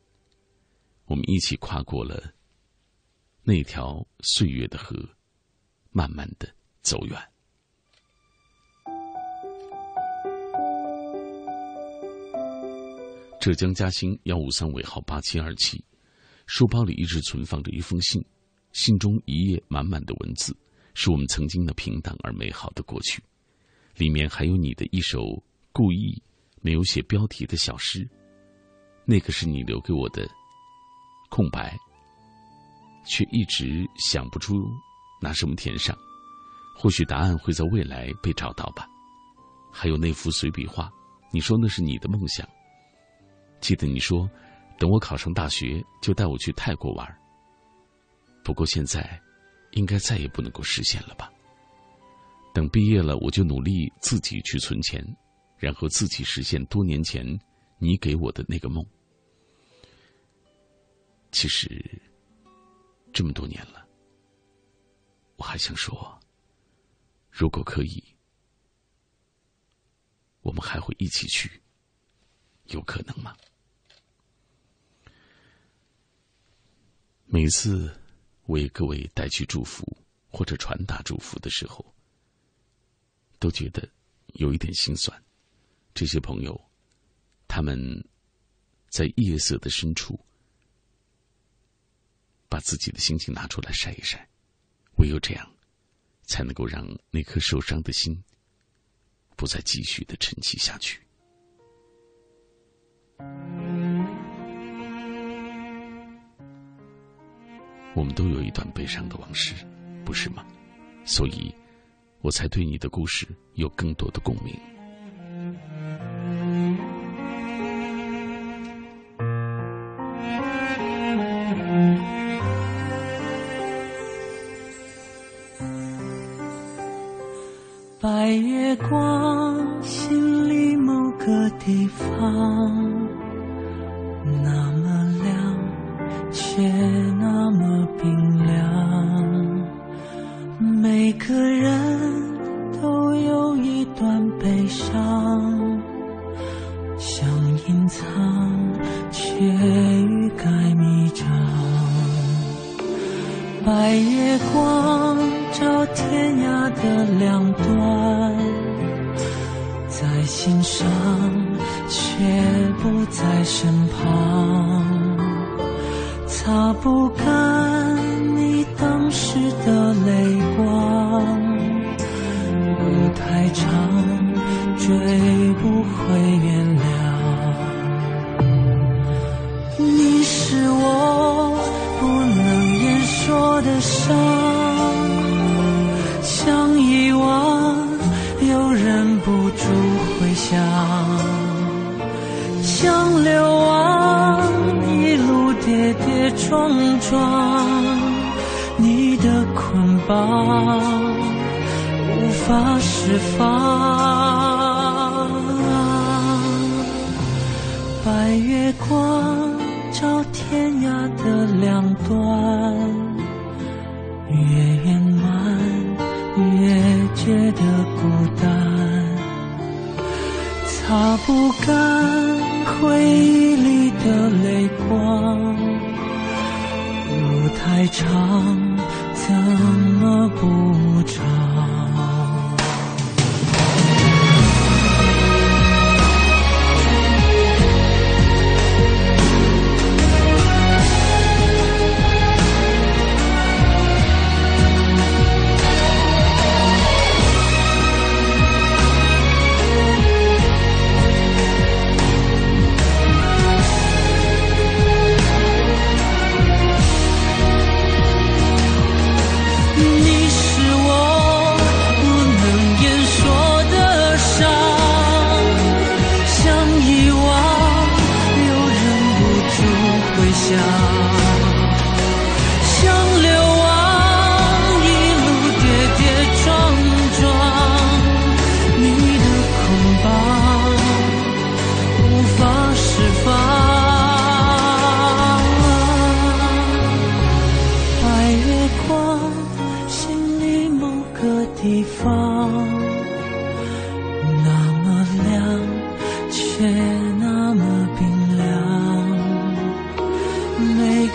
我们一起跨过了那条岁月的河，慢慢的走远。浙江嘉兴幺五三尾号八七二七，书包里一直存放着一封信，信中一页满满的文字，是我们曾经的平淡而美好的过去，里面还有你的一首故意没有写标题的小诗，那个是你留给我的空白，却一直想不出拿什么填上，或许答案会在未来被找到吧。还有那幅随笔画，你说那是你的梦想。记得你说，等我考上大学就带我去泰国玩。不过现在，应该再也不能够实现了吧？等毕业了，我就努力自己去存钱，然后自己实现多年前你给我的那个梦。其实，这么多年了，我还想说，如果可以，我们还会一起去，有可能吗？每次为各位带去祝福或者传达祝福的时候，都觉得有一点心酸。这些朋友，他们在夜色的深处，把自己的心情拿出来晒一晒，唯有这样，才能够让那颗受伤的心不再继续的沉寂下去。我们都有一段悲伤的往事，不是吗？所以，我才对你的故事有更多的共鸣。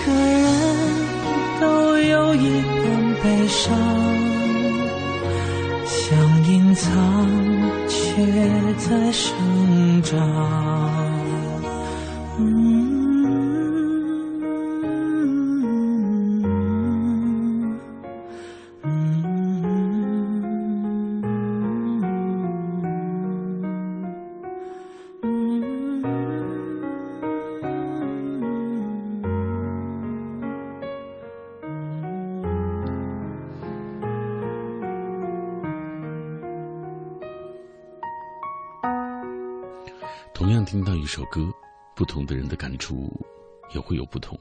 个人都有一段悲伤，想隐藏，却在生长。歌，不同的人的感触也会有不同。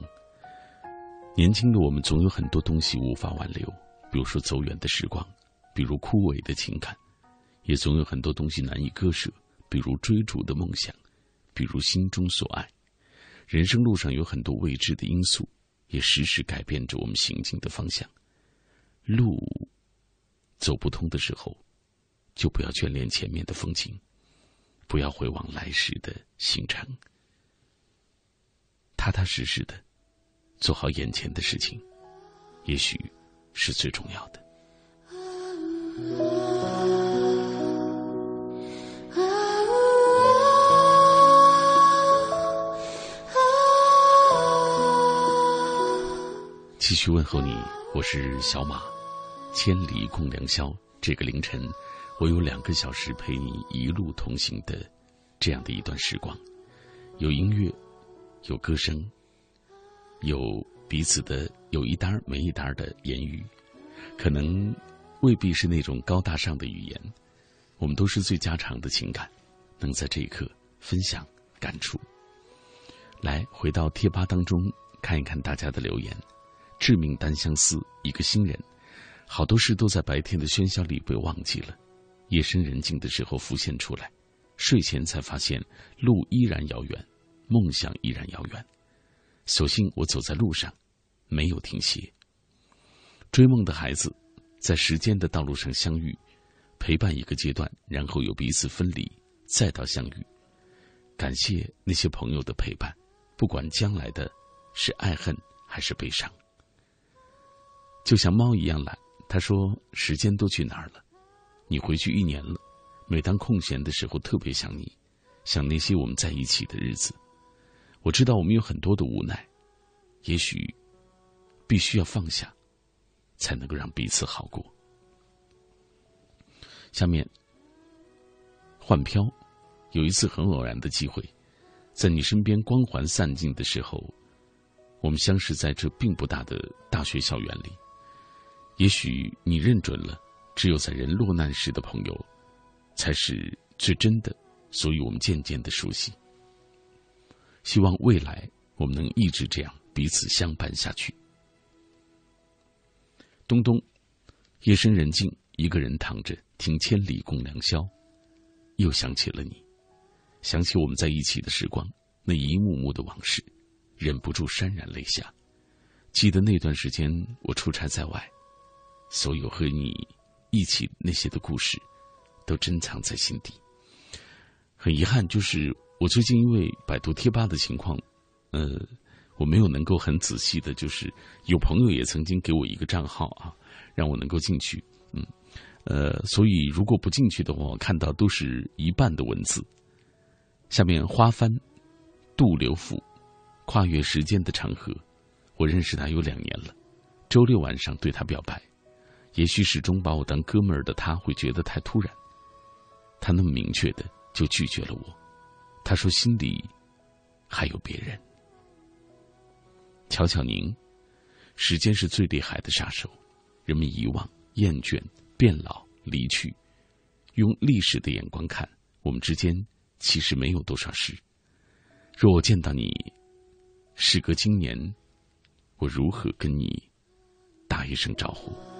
年轻的我们总有很多东西无法挽留，比如说走远的时光，比如枯萎的情感，也总有很多东西难以割舍，比如追逐的梦想，比如心中所爱。人生路上有很多未知的因素，也时时改变着我们行进的方向。路走不通的时候，就不要眷恋前面的风景。不要回望来时的行程，踏踏实实的做好眼前的事情，也许是最重要的。继续问候你，我是小马，千里共良宵。这个凌晨。我有两个小时陪你一路同行的这样的一段时光，有音乐，有歌声，有彼此的有一搭没一搭的言语，可能未必是那种高大上的语言，我们都是最家常的情感，能在这一刻分享感触。来，回到贴吧当中看一看大家的留言。致命单相思，一个新人，好多事都在白天的喧嚣里被忘记了。夜深人静的时候浮现出来，睡前才发现路依然遥远，梦想依然遥远。所幸我走在路上，没有停歇。追梦的孩子，在时间的道路上相遇，陪伴一个阶段，然后又彼此分离，再到相遇。感谢那些朋友的陪伴，不管将来的是爱恨还是悲伤。就像猫一样懒，他说：“时间都去哪儿了？”你回去一年了，每当空闲的时候，特别想你，想那些我们在一起的日子。我知道我们有很多的无奈，也许必须要放下，才能够让彼此好过。下面换飘，有一次很偶然的机会，在你身边光环散尽的时候，我们相识在这并不大的大学校园里。也许你认准了。只有在人落难时的朋友，才是最真的，所以我们渐渐的熟悉。希望未来我们能一直这样彼此相伴下去。东东，夜深人静，一个人躺着听《千里共良宵》，又想起了你，想起我们在一起的时光，那一幕幕的往事，忍不住潸然泪下。记得那段时间我出差在外，所有和你。一起那些的故事，都珍藏在心底。很遗憾，就是我最近因为百度贴吧的情况，呃，我没有能够很仔细的，就是有朋友也曾经给我一个账号啊，让我能够进去。嗯，呃，所以如果不进去的话，我看到都是一半的文字。下面花帆，杜流府，跨越时间的长河。我认识他有两年了，周六晚上对他表白，也许始终把我当哥们儿的他会觉得太突然。他那么明确的就拒绝了我，他说心里还有别人。巧巧宁，时间是最厉害的杀手，人们遗忘、厌倦、变老、离去，用历史的眼光看，我们之间其实没有多少事。若我见到你，时隔今年，我如何跟你打一声招呼？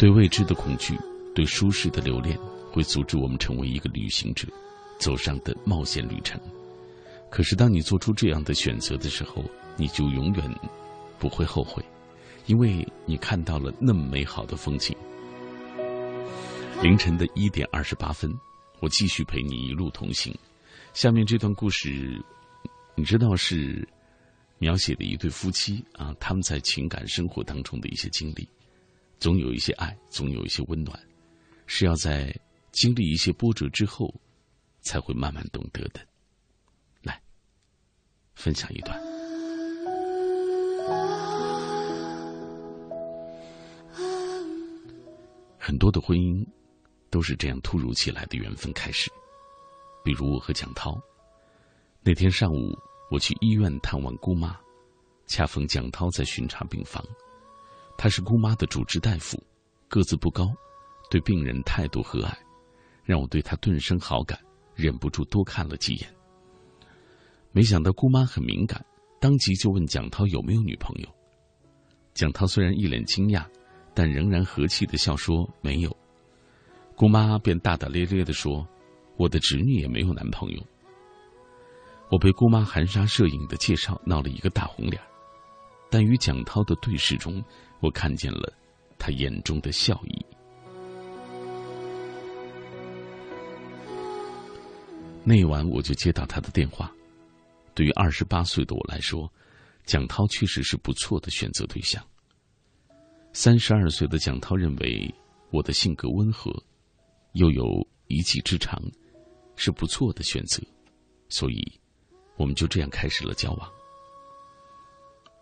对未知的恐惧，对舒适的留恋，会阻止我们成为一个旅行者，走上的冒险旅程。可是，当你做出这样的选择的时候，你就永远不会后悔，因为你看到了那么美好的风景。凌晨的一点二十八分，我继续陪你一路同行。下面这段故事，你知道是描写的一对夫妻啊，他们在情感生活当中的一些经历。总有一些爱，总有一些温暖，是要在经历一些波折之后，才会慢慢懂得的。来，分享一段。很多的婚姻都是这样突如其来的缘分开始，比如我和蒋涛。那天上午，我去医院探望姑妈，恰逢蒋涛在巡查病房。他是姑妈的主治大夫，个子不高，对病人态度和蔼，让我对他顿生好感，忍不住多看了几眼。没想到姑妈很敏感，当即就问蒋涛有没有女朋友。蒋涛虽然一脸惊讶，但仍然和气的笑说没有。姑妈便大大咧咧的说：“我的侄女也没有男朋友。”我被姑妈含沙射影的介绍闹了一个大红脸，但与蒋涛的对视中。我看见了他眼中的笑意。那晚我就接到他的电话。对于二十八岁的我来说，蒋涛确实是不错的选择对象。三十二岁的蒋涛认为我的性格温和，又有一技之长，是不错的选择，所以我们就这样开始了交往。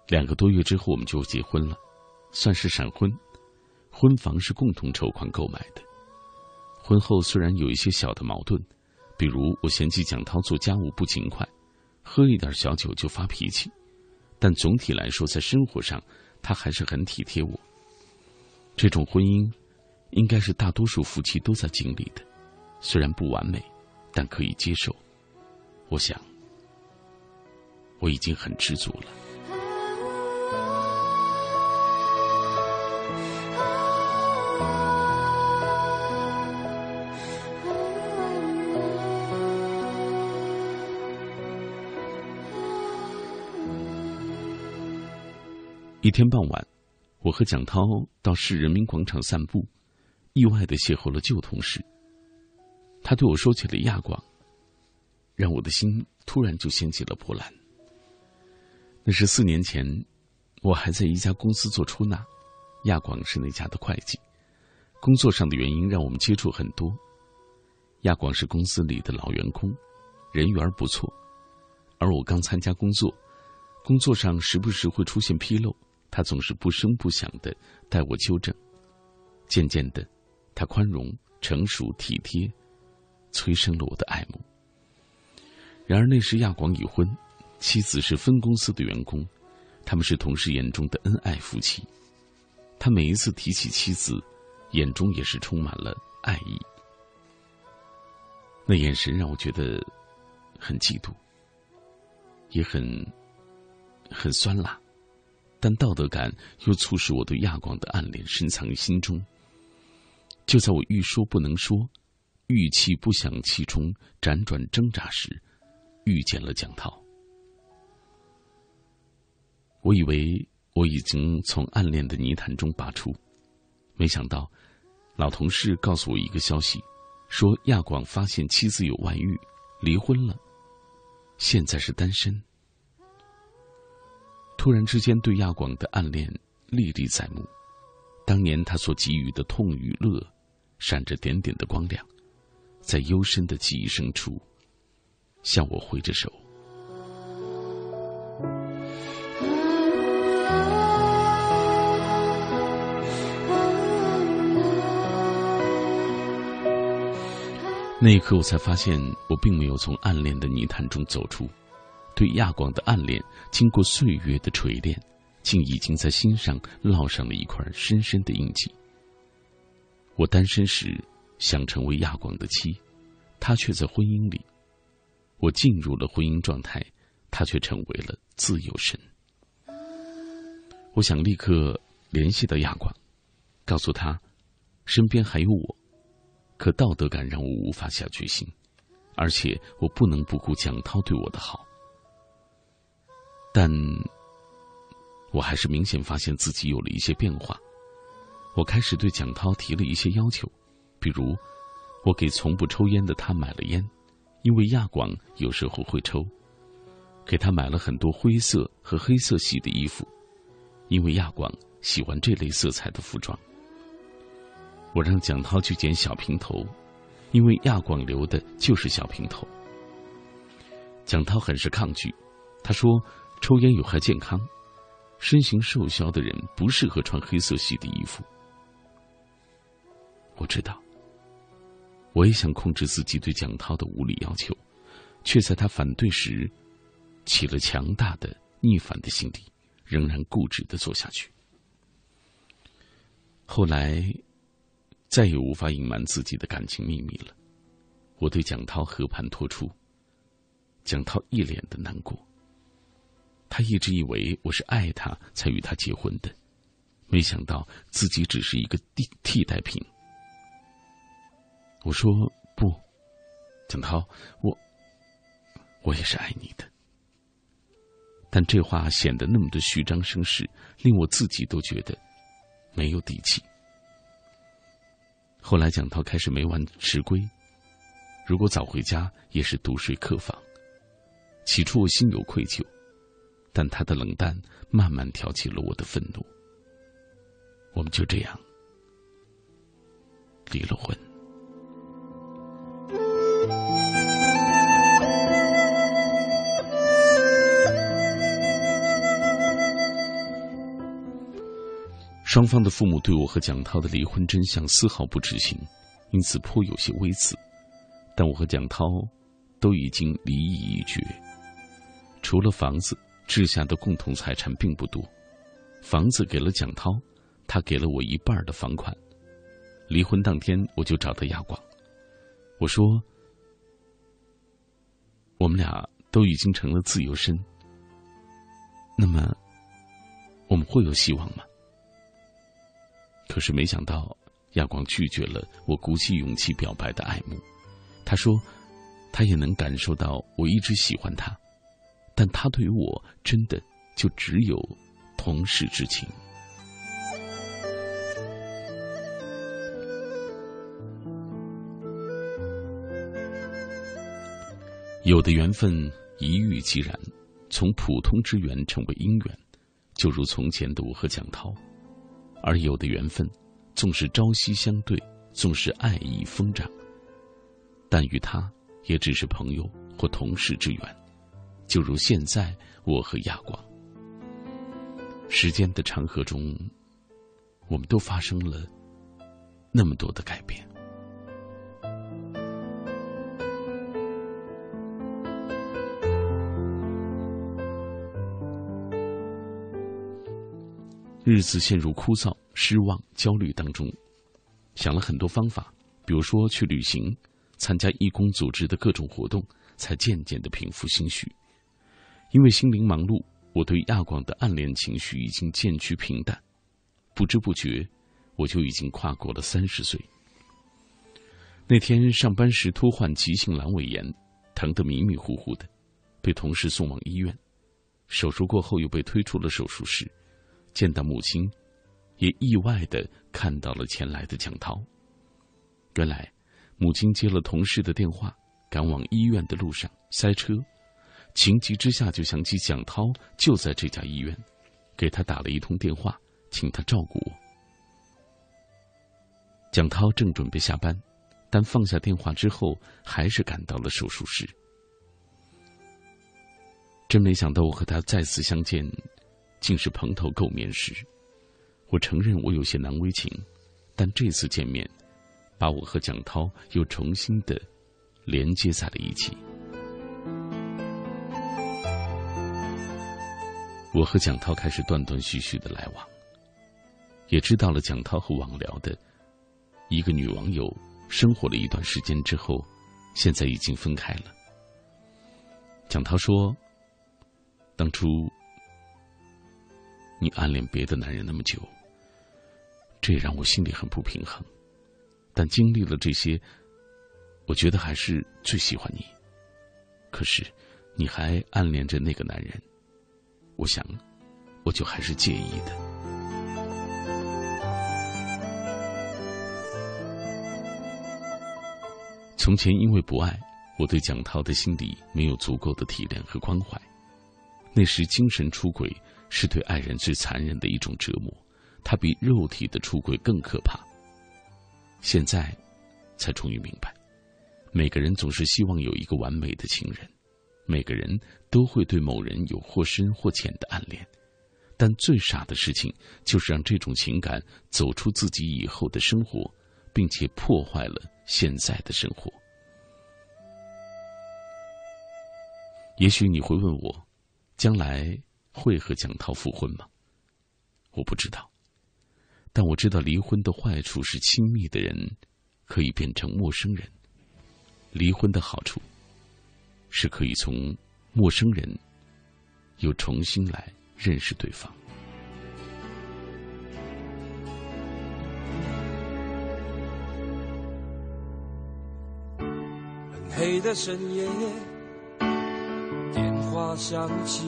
两个多月之后，我们就结婚了。算是闪婚，婚房是共同筹款购买的。婚后虽然有一些小的矛盾，比如我嫌弃蒋涛做家务不勤快，喝一点小酒就发脾气，但总体来说，在生活上他还是很体贴我。这种婚姻，应该是大多数夫妻都在经历的，虽然不完美，但可以接受。我想，我已经很知足了。一天傍晚，我和蒋涛到市人民广场散步，意外的邂逅了旧同事。他对我说起了亚广，让我的心突然就掀起了波澜。那是四年前，我还在一家公司做出纳，亚广是那家的会计。工作上的原因让我们接触很多。亚广是公司里的老员工，人缘不错，而我刚参加工作，工作上时不时会出现纰漏。他总是不声不响的带我纠正，渐渐的，他宽容、成熟、体贴，催生了我的爱慕。然而那时亚广已婚，妻子是分公司的员工，他们是同事眼中的恩爱夫妻。他每一次提起妻子，眼中也是充满了爱意。那眼神让我觉得很嫉妒，也很很酸辣。但道德感又促使我对亚广的暗恋深藏于心中。就在我欲说不能说、欲气不想气中辗转挣扎时，遇见了蒋涛。我以为我已经从暗恋的泥潭中拔出，没想到，老同事告诉我一个消息，说亚广发现妻子有外遇，离婚了，现在是单身。突然之间，对亚广的暗恋历历在目，当年他所给予的痛与乐，闪着点点的光亮，在幽深的记忆深处，向我挥着手。那一刻，我才发现，我并没有从暗恋的泥潭中走出。对亚广的暗恋，经过岁月的锤炼，竟已经在心上烙上了一块深深的印记。我单身时想成为亚广的妻，他却在婚姻里；我进入了婚姻状态，他却成为了自由身。我想立刻联系到亚广，告诉他，身边还有我。可道德感让我无法下决心，而且我不能不顾蒋涛对我的好。但我还是明显发现自己有了一些变化。我开始对蒋涛提了一些要求，比如我给从不抽烟的他买了烟，因为亚广有时候会抽；给他买了很多灰色和黑色系的衣服，因为亚广喜欢这类色彩的服装。我让蒋涛去剪小平头，因为亚广留的就是小平头。蒋涛很是抗拒，他说：“抽烟有害健康，身形瘦削的人不适合穿黑色系的衣服。”我知道，我也想控制自己对蒋涛的无理要求，却在他反对时起了强大的逆反的心理，仍然固执的做下去。后来。再也无法隐瞒自己的感情秘密了。我对蒋涛和盘托出，蒋涛一脸的难过。他一直以为我是爱他才与他结婚的，没想到自己只是一个替替代品。我说不，蒋涛，我我也是爱你的。但这话显得那么的虚张声势，令我自己都觉得没有底气。后来，蒋涛开始每晚迟归，如果早回家，也是独睡客房。起初我心有愧疚，但他的冷淡慢慢挑起了我的愤怒。我们就这样离了婚。双方的父母对我和蒋涛的离婚真相丝毫不知情，因此颇有些微词。但我和蒋涛都已经离异已决，除了房子，治下的共同财产并不多。房子给了蒋涛，他给了我一半的房款。离婚当天，我就找到亚广，我说：“我们俩都已经成了自由身，那么我们会有希望吗？”可是没想到，亚光拒绝了我鼓起勇气表白的爱慕。他说，他也能感受到我一直喜欢他，但他对于我真的就只有同事之情。有的缘分一遇即然，从普通之缘成为姻缘，就如从前的我和蒋涛。而有的缘分，纵是朝夕相对，纵是爱意疯长，但与他也只是朋友或同事之缘，就如现在我和亚光。时间的长河中，我们都发生了那么多的改变。日子陷入枯燥、失望、焦虑当中，想了很多方法，比如说去旅行、参加义工组织的各种活动，才渐渐的平复心绪。因为心灵忙碌，我对亚广的暗恋情绪已经渐趋平淡。不知不觉，我就已经跨过了三十岁。那天上班时突患急性阑尾炎，疼得迷迷糊糊的，被同事送往医院。手术过后又被推出了手术室。见到母亲，也意外的看到了前来的蒋涛。原来，母亲接了同事的电话，赶往医院的路上塞车，情急之下就想起蒋涛就在这家医院，给他打了一通电话，请他照顾我。蒋涛正准备下班，但放下电话之后，还是赶到了手术室。真没想到，我和他再次相见，竟是蓬头垢面时。我承认我有些难为情，但这次见面，把我和蒋涛又重新的连接在了一起。我和蒋涛开始断断续续的来往，也知道了蒋涛和网聊的一个女网友生活了一段时间之后，现在已经分开了。蒋涛说。当初，你暗恋别的男人那么久，这也让我心里很不平衡。但经历了这些，我觉得还是最喜欢你。可是，你还暗恋着那个男人，我想，我就还是介意的。从前因为不爱，我对蒋涛的心里没有足够的体谅和关怀。那时精神出轨是对爱人最残忍的一种折磨，它比肉体的出轨更可怕。现在，才终于明白，每个人总是希望有一个完美的情人，每个人都会对某人有或深或浅的暗恋，但最傻的事情就是让这种情感走出自己以后的生活，并且破坏了现在的生活。也许你会问我。将来会和蒋涛复婚吗？我不知道，但我知道离婚的坏处是亲密的人可以变成陌生人，离婚的好处是可以从陌生人又重新来认识对方。黑的深夜。电话响起，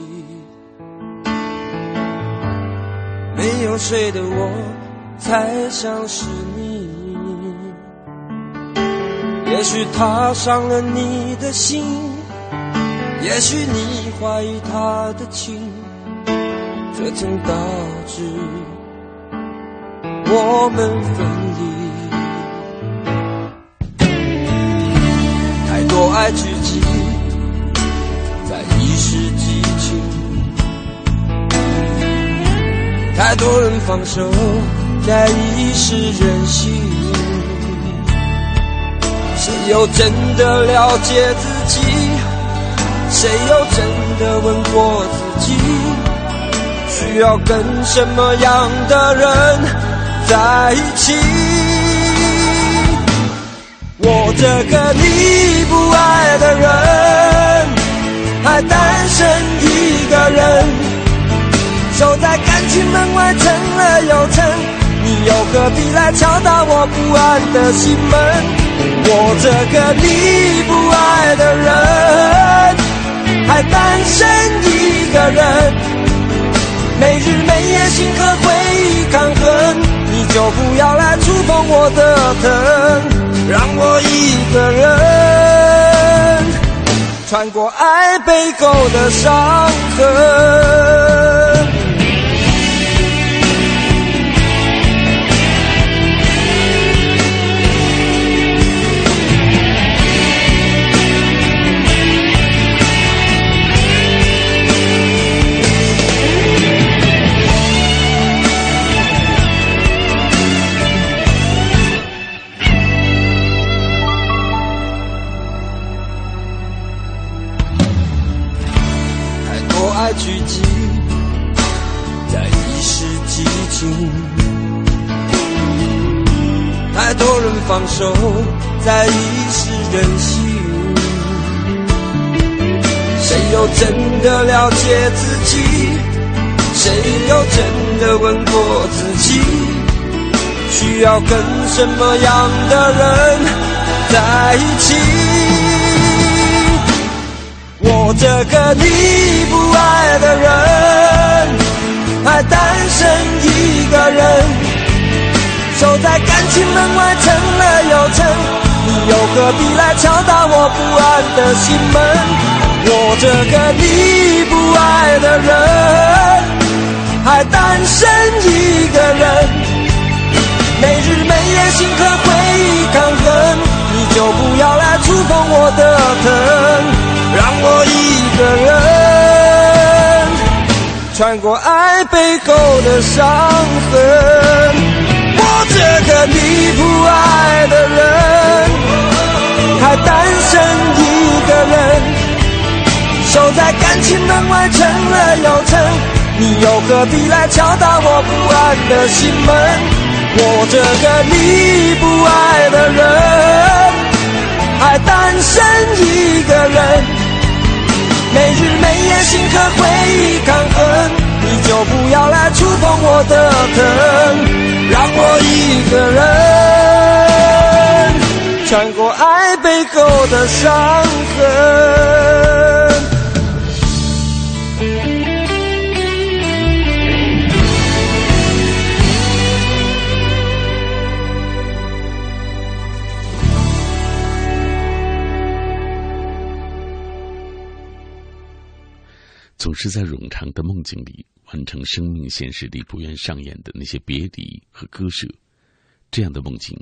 没有睡的我，才像是你。也许他伤了你的心，也许你怀疑他的情，这曾导致我们分离。太多爱聚集。一时激情，太多人放手，在一时任性。谁又真的了解自己？谁又真的问过自己？需要跟什么样的人在一起？我这个你不爱的人。还单身一个人，守在感情门外层了又层，你又何必来敲打我不安的心门？我这个你不爱的人，还单身一个人，每日每夜心和回忆抗衡，你就不要来触碰我的疼，让我一个人。穿过爱背后的伤痕。聚集在一时激情，太多人放手在一时任性。谁又真的了解自己？谁又真的问过自己？需要跟什么样的人在一起？我这个你不爱的人，还单身一个人，守在感情门外，成了又成，你又何必来敲打我不安的心门？我这个你不爱的人，还单身一个人，每日每夜心和回忆抗衡，你就不要来触碰我的疼，我一个人。穿过爱背后的伤痕，我这个你不爱的人，还单身一个人，守在感情门外，成了又成，你又何必来敲打我不安的心门？我这个你不爱的人，还单身一个人。每日每夜心和回忆抗衡，你就不要来触碰我的疼，让我一个人穿过爱背后的伤痕。总是在冗长的梦境里完成生命现实里不愿上演的那些别离和割舍，这样的梦境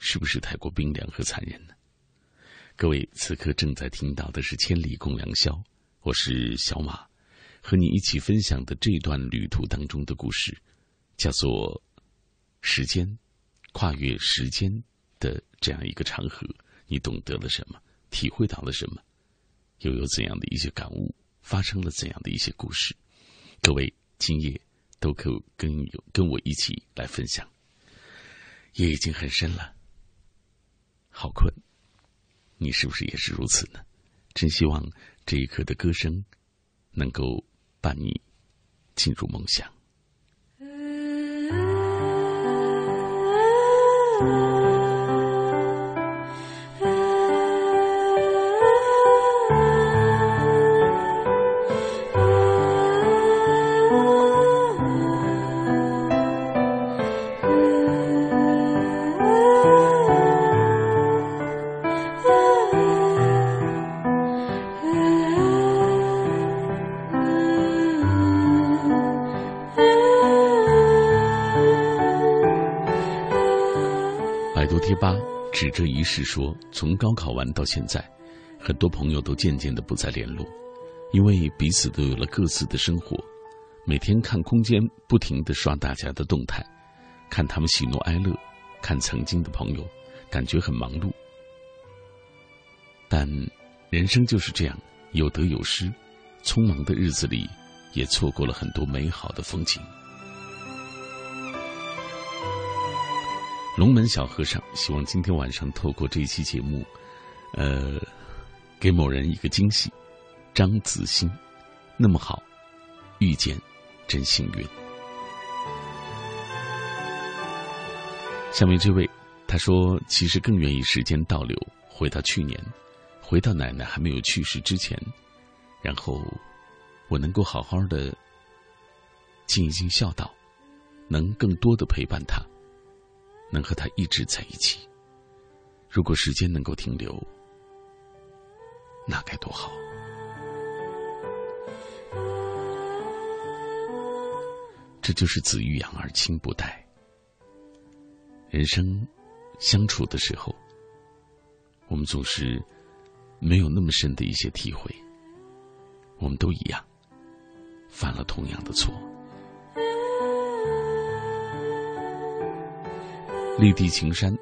是不是太过冰凉和残忍呢？各位，此刻正在听到的是《千里共良宵》，我是小马，和你一起分享的这段旅途当中的故事，叫做“时间跨越时间”的这样一个长河，你懂得了什么？体会到了什么？又有怎样的一些感悟？发生了怎样的一些故事？各位今夜都可跟有跟我一起来分享。夜已经很深了，好困。你是不是也是如此呢？真希望这一刻的歌声能够伴你进入梦乡。贴吧指着一事说：“从高考完到现在，很多朋友都渐渐的不再联络，因为彼此都有了各自的生活。每天看空间，不停的刷大家的动态，看他们喜怒哀乐，看曾经的朋友，感觉很忙碌。但人生就是这样，有得有失，匆忙的日子里，也错过了很多美好的风景。”龙门小和尚希望今天晚上透过这一期节目，呃，给某人一个惊喜。张子欣，那么好，遇见真幸运。下面这位他说，其实更愿意时间倒流，回到去年，回到奶奶还没有去世之前，然后我能够好好的尽一尽孝道，能更多的陪伴她。能和他一直在一起。如果时间能够停留，那该多好！这就是子欲养而亲不待。人生相处的时候，我们总是没有那么深的一些体会。我们都一样，犯了同样的错。绿地青山，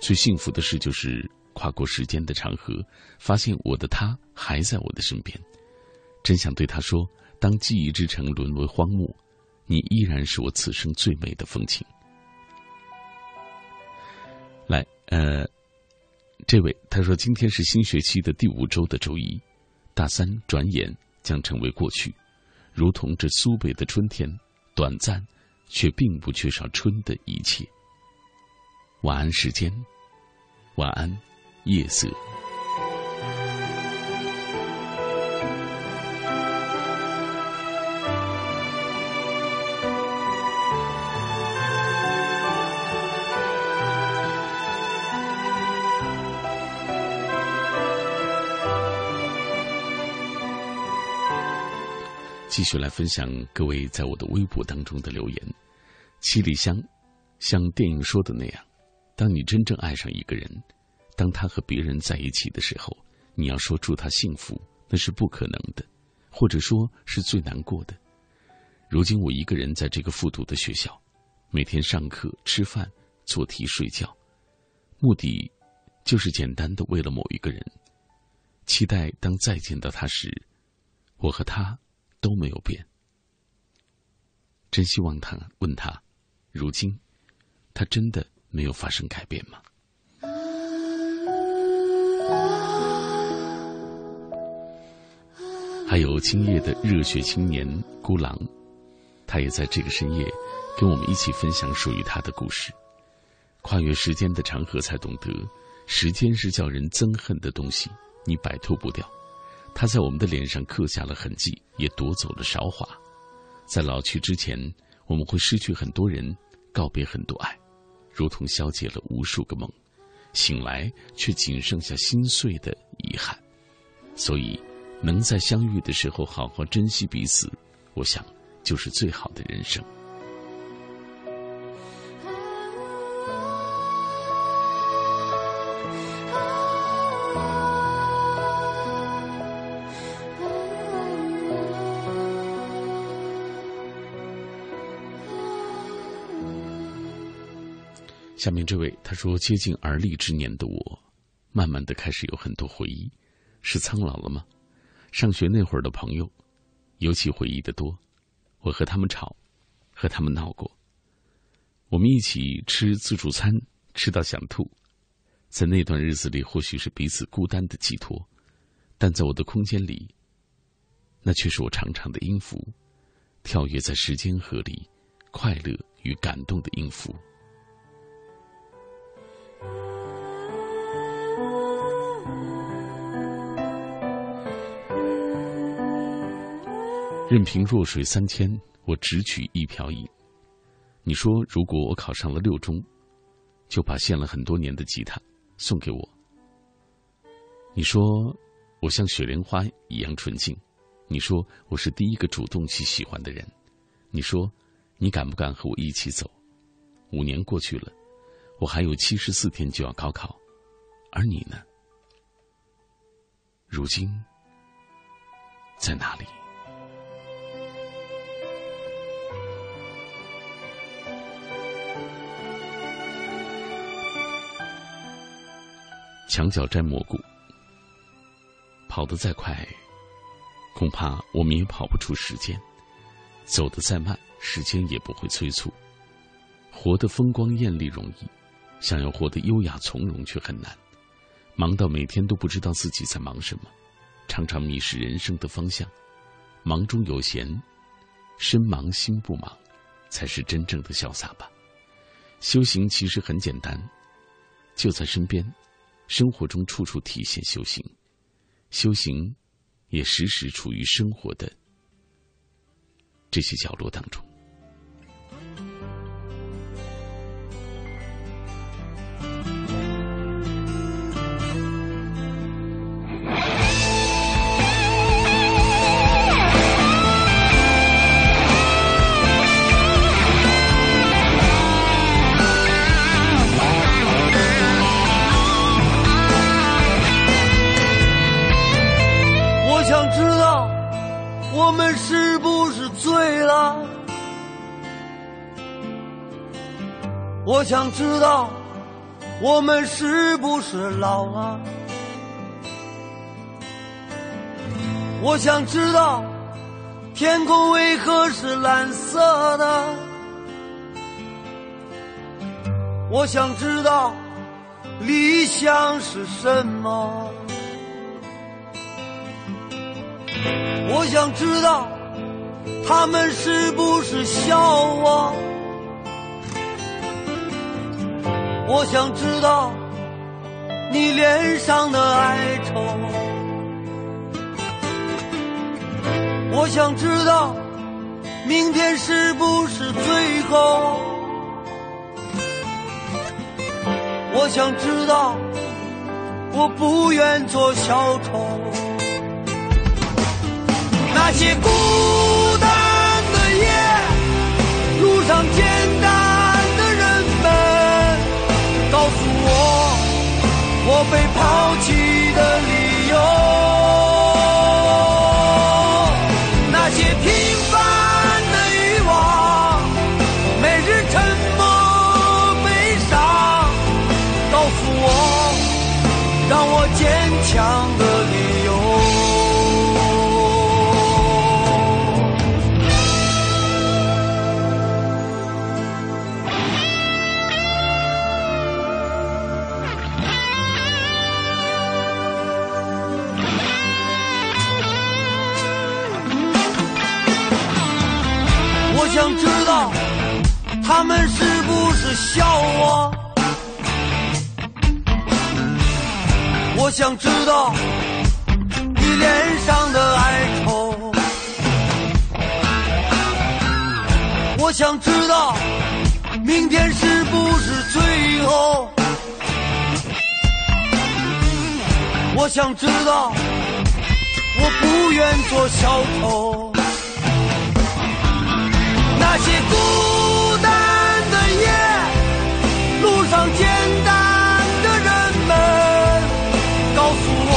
最幸福的事就是跨过时间的长河，发现我的他还在我的身边。真想对他说：当记忆之城沦为荒漠，你依然是我此生最美的风景。来，呃，这位他说今天是新学期的第五周的周一，大三转眼将成为过去，如同这苏北的春天，短暂，却并不缺少春的一切。晚安时间。晚安夜色。继续来分享各位在我的微博当中的留言。七里香像电影说的那样当你真正爱上一个人，当他和别人在一起的时候，你要说祝他幸福，那是不可能的，或者说是最难过的。如今我一个人在这个复读的学校，每天上课、吃饭、做题、睡觉，目的就是简单的为了某一个人，期待当再见到他时，我和他都没有变。真希望他问他，如今他真的没有发生改变吗？还有今夜的热血青年孤狼。他也在这个深夜，跟我们一起分享属于他的故事。跨越时间的长河，才懂得，时间是叫人憎恨的东西，你摆脱不掉。他在我们的脸上刻下了痕迹，也夺走了韶华。在老去之前，我们会失去很多人，告别很多爱，如同消解了无数个梦，醒来却仅剩下心碎的遗憾。所以，能在相遇的时候好好珍惜彼此，我想。就是最好的人生。下面这位他说：“接近而立之年的我，慢慢的开始有很多回忆，是苍老了吗？上学那会儿的朋友，尤其回忆的多。”我和他们吵，和他们闹过。我们一起吃自助餐，吃到想吐。在那段日子里，或许是彼此孤单的寄托，但在我的空间里，那却是我长长的音符，跳跃在时间河里，快乐与感动的音符。任凭弱水三千，我只取一瓢饮。你说，如果我考上了六中，就把献了很多年的吉他送给我。你说，我像雪莲花一样纯净。你说，我是第一个主动去喜欢的人。你说，你敢不敢和我一起走？五年过去了，我还有七十四天就要高考，而你呢？如今在哪里？墙角摘蘑菇，跑得再快，恐怕我们也跑不出时间；走得再慢，时间也不会催促。活得风光艳丽容易，想要活得优雅从容却很难。忙到每天都不知道自己在忙什么，常常迷失人生的方向。忙中有闲，身忙心不忙，才是真正的潇洒吧。修行其实很简单，就在身边。生活中处处体现修行，修行也时时处于生活的这些角落当中。想知道，我们是不是老了？我想知道，天空为何是蓝色的？我想知道，理想是什么？我想知道，他们是不是笑我？我想知道你脸上的哀愁我想知道明天是不是最后？我想知道我不愿做小丑。那些孤单的夜路上见我被抛弃。想知道他们是不是笑我？我想知道你脸上的哀愁。我想知道明天是不是最后。我想知道我不愿做小偷。那些孤单的夜，路上简单的人们，告诉我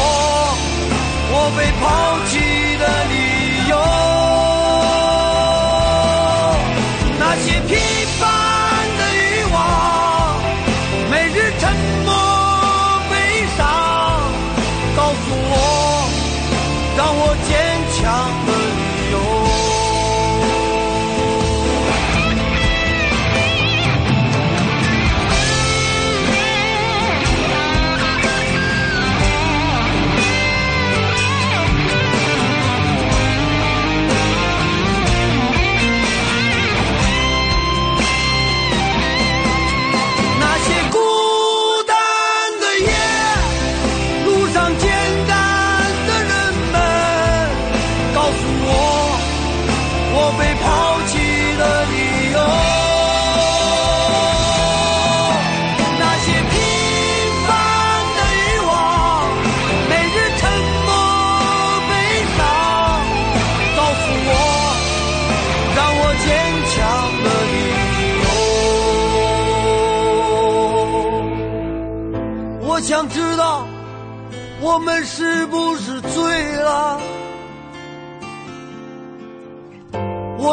我被抛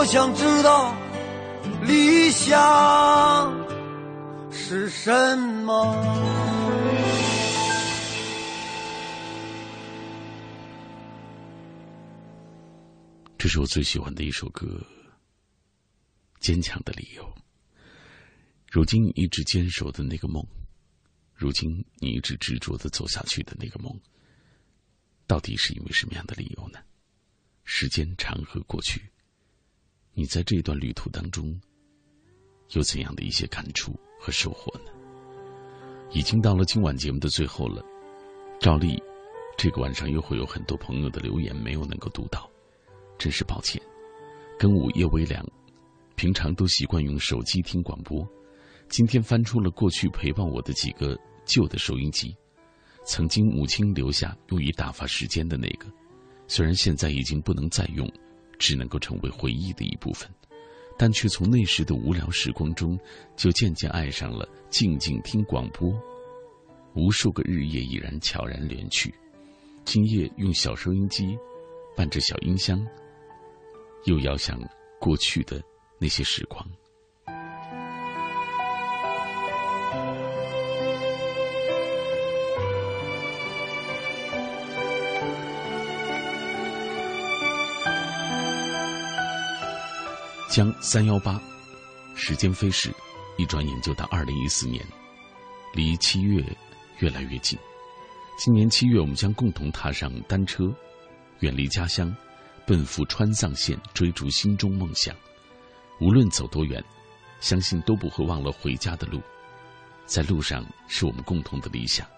想知道理想是什么？这是我最喜欢的一首歌，《坚强的理由》。如今你一直坚守的那个梦，如今你一直执着的走下去的那个梦，到底是因为什么样的理由呢？时间长河过去，你在这段旅途当中，有怎样的一些感触和收获呢？已经到了今晚节目的最后了，照例，这个晚上又会有很多朋友的留言没有能够读到，真是抱歉。跟午夜微凉，平常都习惯用手机听广播，今天翻出了过去陪伴我的几个旧的收音机，曾经母亲留下用于打发时间的那个，虽然现在已经不能再用，只能够成为回忆的一部分，但却从那时的无聊时光中，就渐渐爱上了静静听广播。无数个日夜已然悄然远去，今夜用小收音机，伴着小音箱，又遥想过去的那些时光。江三幺八，时间飞逝，一转眼就到二零一四年，离七月越来越近。今年七月，我们将共同踏上单车，远离家乡，奔赴川藏线，追逐心中梦想。无论走多远，相信都不会忘了回家的路。在路上，是我们共同的理想。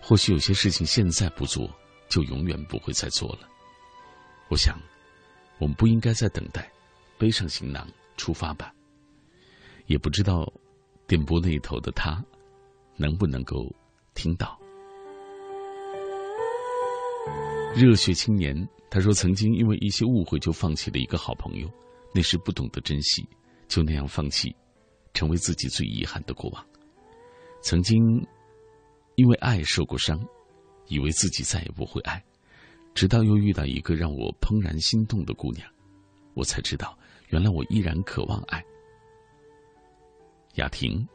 或许有些事情现在不做，就永远不会再做了。我想，我们不应该再等待。背上行囊出发吧。也不知道电波那头的他能不能够听到。热血青年他说，曾经因为一些误会就放弃了一个好朋友，那时不懂得珍惜，就那样放弃，成为自己最遗憾的过往。曾经因为爱受过伤，以为自己再也不会爱，直到又遇到一个让我怦然心动的姑娘，我才知道，原来我依然渴望爱。雅婷，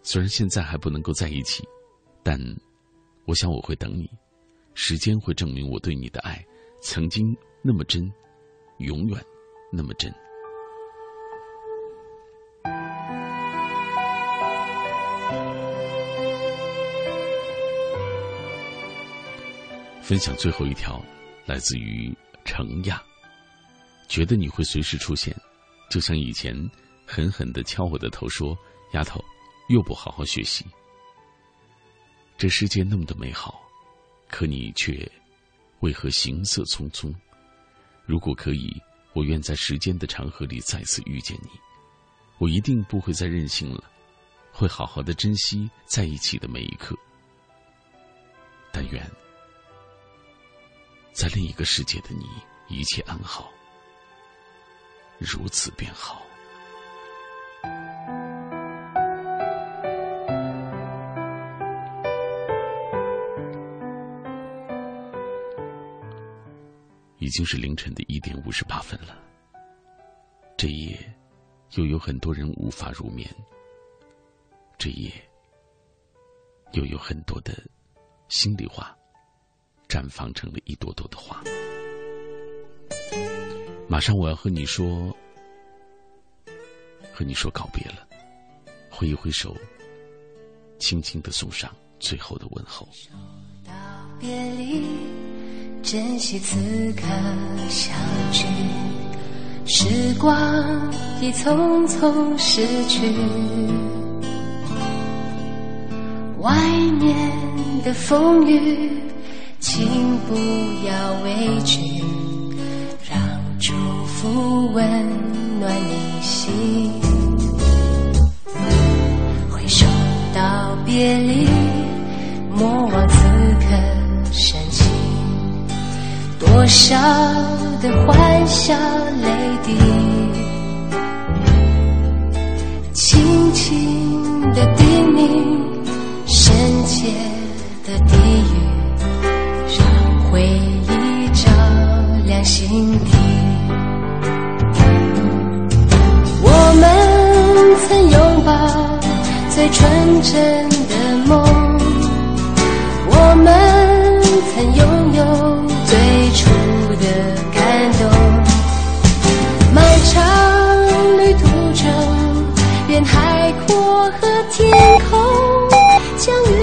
虽然现在还不能够在一起，但我想我会等你，时间会证明我对你的爱曾经那么真，永远那么真。分享最后一条，来自于程亚。觉得你会随时出现，就像以前狠狠的敲我的头说：“丫头，又不好好学习。”这世界那么的美好，可你却为何行色匆匆？如果可以，我愿在时间的长河里再次遇见你。我一定不会再任性了，会好好的珍惜在一起的每一刻。但愿。在另一个世界的你，一切安好，如此便好。已经是凌晨的一点五十八分了，这一夜又有很多人无法入眠，这夜又有很多的心里话。绽放成了一朵朵的花。马上我要和你说，和你说告别了，挥一挥手，轻轻的送上最后的问候。道别离，珍惜此刻相聚，时光已匆匆逝去，外面的风雨。请不要畏惧，福温暖你心。挥手道别离，莫忘此刻深情。多少的欢笑泪滴，轻轻的叮咛，深切的低语。让回忆照亮心底，最纯真的梦，我们曾拥有最初的感动。漫长旅途中，连海阔和天空。将你。